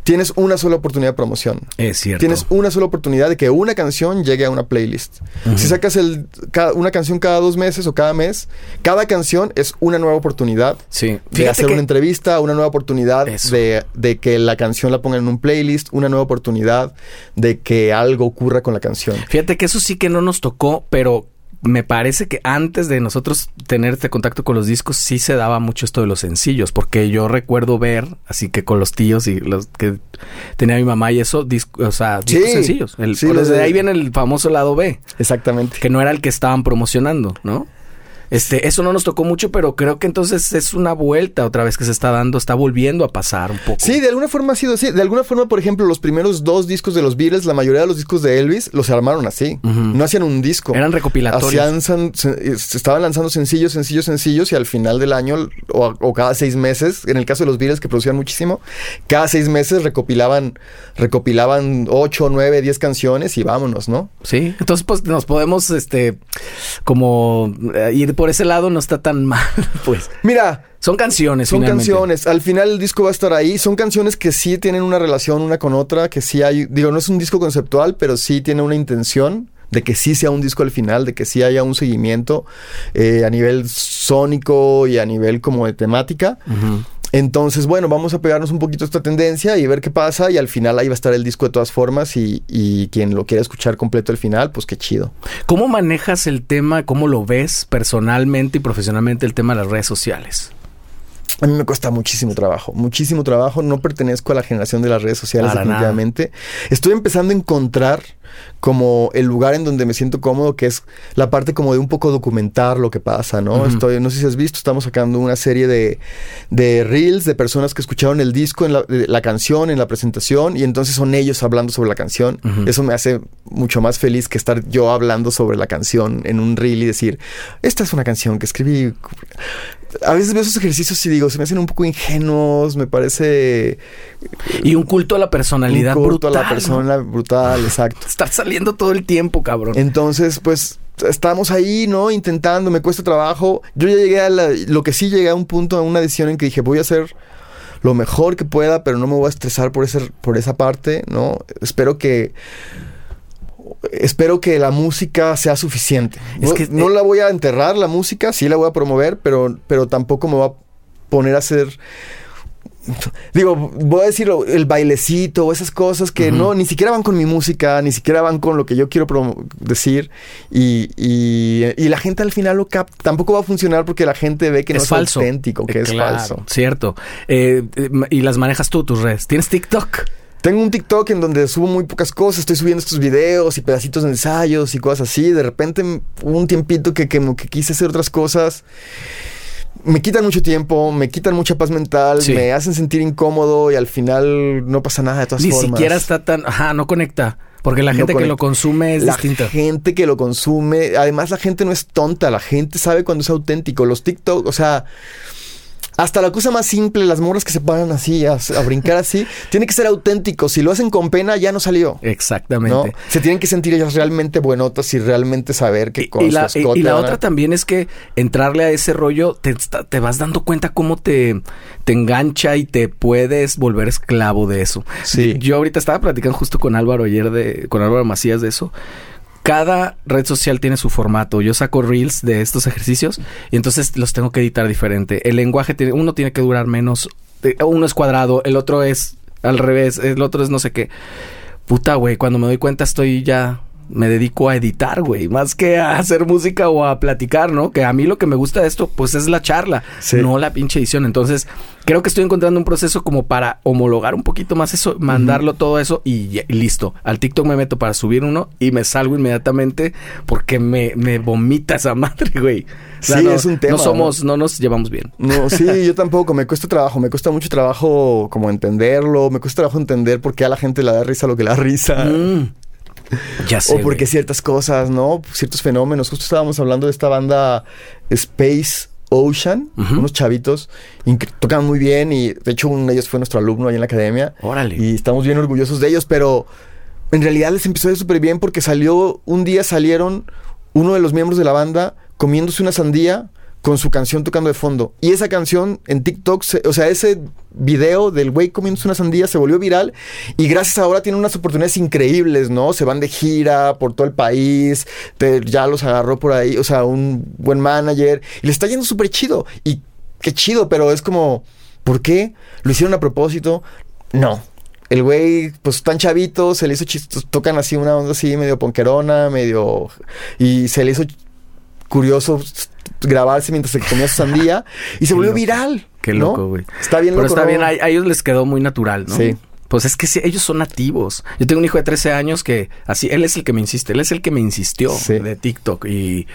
tienes una sola oportunidad de promoción. Es cierto. Tienes una sola oportunidad de que una canción llegue a una playlist. Si sacas el, una canción cada dos meses o cada mes, cada canción es una nueva oportunidad sí. de hacer una entrevista, una nueva oportunidad de, de, que la canción la pongan en un playlist, una nueva oportunidad de que algo ocurra con la canción. Fíjate que eso sí que no nos tocó, pero me parece que antes de nosotros tener este contacto con los discos sí se daba mucho esto de los sencillos, porque yo recuerdo ver, así que con los tíos y los que tenía mi mamá y eso, o sea, discos sencillos. El, desde ahí viene el famoso lado B. Exactamente. Que no era el que estaban promocionando, ¿no? Este, eso no nos tocó mucho, pero creo que entonces es una vuelta otra vez que se está dando, está volviendo a pasar un poco. Sí, de alguna forma ha sido así. De alguna forma, por ejemplo, los primeros dos discos de los Beatles, la mayoría de los discos de Elvis los armaron así. No hacían un disco. Eran recopilatorios. Hacían, se, estaban lanzando sencillos, sencillos, sencillos y al final del año o, cada seis meses, en el caso de los Beatles que producían muchísimo, cada seis meses recopilaban, recopilaban ocho, nueve, diez canciones y vámonos, ¿no? Sí. Entonces, pues nos podemos, este, como eh, ir por ese lado no está tan mal, pues. Mira. Son canciones, Son canciones. Al final el disco va a estar ahí. Son canciones que sí tienen una relación una con otra, que sí hay... Digo, no es un disco conceptual, pero sí tiene una intención de que sí sea un disco al final, de que sí haya un seguimiento eh, a nivel sónico y a nivel como de temática. Entonces, bueno, vamos a pegarnos un poquito a esta tendencia y ver qué pasa. Y al final ahí va a estar el disco de todas formas. Y, y quien lo quiera escuchar completo al final, pues qué chido. ¿Cómo manejas el tema? ¿Cómo lo ves personalmente y profesionalmente el tema de las redes sociales? A mí me cuesta muchísimo trabajo, muchísimo trabajo. No pertenezco a la generación de las redes sociales, definitivamente. Estoy empezando a encontrar como el lugar en donde me siento cómodo, que es la parte como de un poco documentar lo que pasa, ¿no? Estoy, no sé si has visto, estamos sacando una serie de, de reels de personas que escucharon el disco, en la, canción, en la presentación, y entonces son ellos hablando sobre la canción. Eso me hace mucho más feliz que estar yo hablando sobre la canción en un reel y decir, esta es una canción que escribí a veces veo esos ejercicios y digo, se me hacen un poco ingenuos, me parece... Y un culto a la personalidad un culto a la persona brutal, exacto. Estar saliendo todo el tiempo, cabrón. Entonces, pues, estamos ahí, ¿no? Intentando, me cuesta trabajo. Yo ya llegué a lo que sí llegué a un punto, a una decisión en que dije, voy a hacer lo mejor que pueda, pero no me voy a estresar por, ese, por esa parte, ¿no? Espero que espero que la música sea suficiente. Es que, no, la voy a enterrar la música, sí la voy a promover, pero, pero tampoco me voy a poner a hacer digo, voy a decir el bailecito, esas cosas que no, ni siquiera van con mi música, ni siquiera van con lo que yo quiero decir. Y, y, la gente al final lo capta. Tampoco va a funcionar porque la gente ve que no es auténtico, que es falso. Cierto. Eh, eh, y las manejas tú, tus redes. ¿Tienes TikTok? Tengo un TikTok en donde subo muy pocas cosas, estoy subiendo estos videos y pedacitos de ensayos y cosas así. De repente hubo un tiempito que, que, que quise hacer otras cosas. Me quitan mucho tiempo, me quitan mucha paz mental, Sí. me hacen sentir incómodo y al final no pasa nada de todas Ni formas. siquiera está tan... Ajá, no conecta. Porque la No gente que lo consume es la distinta. gente que lo consume, además la gente no es tonta, la gente sabe cuando es auténtico. Los TikTok, o sea, hasta la cosa más simple, las morras que se paran así, a, a brincar así, tiene que ser auténtico. Si lo hacen con pena, ya no salió. Exactamente. ¿no? Se tienen que sentir ellas realmente buenotas y realmente saber que con y su la, y- la otra también es que entrarle a ese rollo te vas dando cuenta cómo te, te engancha y te puedes volver esclavo de eso. Sí. Yo ahorita estaba platicando justo con Álvaro ayer de, con Álvaro Macías de eso. Cada red social tiene su formato. Yo saco reels de estos ejercicios y entonces los tengo que editar diferente. El lenguaje tiene, uno tiene que durar menos. eh, Uno es cuadrado, el otro es al revés, el otro es no sé qué. Puta, güey, cuando me doy cuenta estoy ya... Me dedico a editar, güey, más que a hacer música o a platicar, ¿no? Que a mí lo que me gusta de esto, pues es la charla, Sí. no la pinche edición. Entonces, creo que estoy encontrando un proceso como para homologar un poquito más eso, mandarlo todo eso y, listo. Al TikTok me meto para subir uno y me salgo inmediatamente porque me, me vomita esa madre, güey. O sea, Sí, no, es un tema, No somos, no nos llevamos bien. No, sí, yo tampoco. Me cuesta trabajo. Me cuesta mucho trabajo como entenderlo. Me cuesta trabajo entender por qué a la gente le da risa lo que le da risa. Mm. Ya sé. o porque güey. ciertas cosas, ¿no? Ciertos fenómenos. Justo estábamos hablando de esta banda Space Ocean. Unos chavitos. Tocan muy bien y de hecho uno de ellos fue nuestro alumno ahí en la academia. Órale. Y estamos bien orgullosos de ellos, pero en realidad les empezó a ir súper bien porque salió, un día salieron uno de los miembros de la banda comiéndose una sandía con su canción tocando de fondo. Y esa canción en TikTok, o sea, ese video del güey comiéndose una sandía se volvió viral y gracias a ahora tienen unas oportunidades increíbles, ¿no? Se van de gira por todo el país, ya los agarró por ahí, o sea, un buen manager y le está yendo súper chido. Y qué chido, pero es como, ¿por qué? ¿Lo hicieron a propósito? No. El güey, pues tan chavito, se le hizo chistoso, tocan así una onda así medio ponquerona, medio... Y se le hizo curioso grabarse mientras se comía su sandía y se volvió viral. Qué ¿no? loco, güey. Está bien Pero loco. está ¿no? bien, a, a ellos les quedó muy natural, ¿no? Sí. Pues es que sí, ellos son nativos. Yo tengo un hijo de 13 años que así, él es el que me insiste, él es el que me insistió Sí. de TikTok y,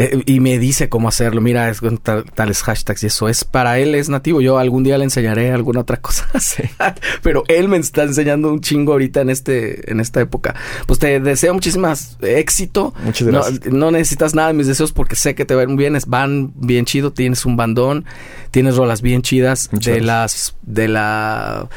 eh, y me dice cómo hacerlo. Mira, es con tal- tales hashtags y eso es para él es nativo. Yo algún día le enseñaré alguna otra cosa. Pero él me está enseñando un chingo ahorita en este, en esta época. Pues te deseo muchísimas éxito. Muchas gracias. no necesitas nada de mis deseos porque sé que te van bien, van bien chido, tienes un bandón, tienes rolas bien chidas Muchas de gracias. las de la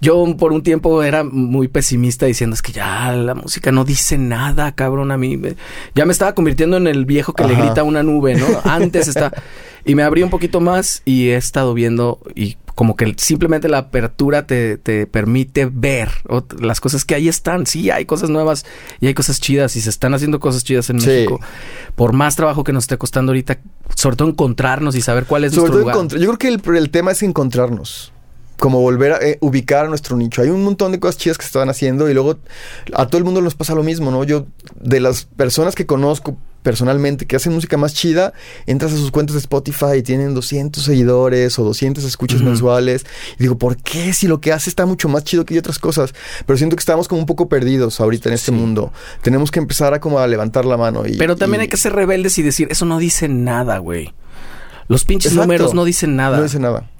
yo por un tiempo era muy pesimista diciendo es que ya la música no dice nada, cabrón, a mí me- ya me estaba convirtiendo en el viejo que le grita a una nube, ¿no? Antes está y me abrí un poquito más y he estado viendo y como que simplemente la apertura te, te permite ver las cosas que ahí están. Sí, hay cosas nuevas y hay cosas chidas y se están haciendo cosas chidas en Sí. México. Por más trabajo que nos esté costando ahorita, sobre todo encontrarnos y saber cuál es Sobre nuestro todo, lugar. yo creo que el, el tema es encontrarnos. Como volver a eh, ubicar nuestro nicho. Hay un montón de cosas chidas que se estaban haciendo y luego a todo el mundo nos pasa lo mismo, ¿no? Yo, de las personas que conozco personalmente que hacen música más chida, entras a sus cuentas de Spotify y tienen 200 seguidores o 200 escuchas mensuales. Y digo, ¿por qué? Si lo que hace está mucho más chido que otras cosas. Pero siento que estamos como un poco perdidos ahorita en este Sí. mundo. Tenemos que empezar a como a levantar la mano. Y, Pero también y- hay que ser rebeldes y decir, eso no dice nada, güey. Los pinches Exacto. números no dicen nada. No dice nada.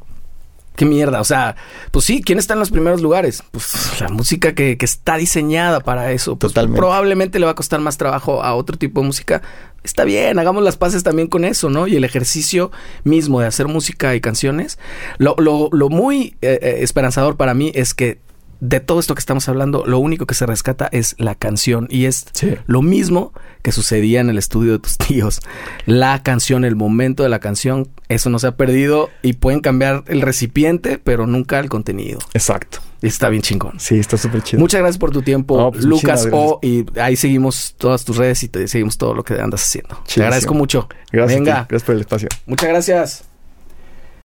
Qué mierda. O sea, pues sí, ¿quién está en los primeros lugares? Pues la música que, que está diseñada para eso. Pues Totalmente. probablemente le va a costar más trabajo a otro tipo de música. Está bien, hagamos las paces también con eso, ¿no? Y el ejercicio mismo de hacer música y canciones. Lo, lo, lo muy eh, eh, esperanzador para mí es que de todo esto que estamos hablando, lo único que se rescata es la canción. Y es Sí. lo mismo que sucedía en el estudio de tus tíos. La canción, el momento de la canción, eso no se ha perdido y pueden cambiar el recipiente, pero nunca el contenido. Exacto. Y está bien chingón. Sí, está súper chido. Muchas gracias por tu tiempo, pues, Lucas O. Y ahí seguimos todas tus redes y te seguimos todo lo que andas haciendo. Te Chidísimo. agradezco mucho. Gracias. Venga. Gracias por el espacio. Muchas gracias.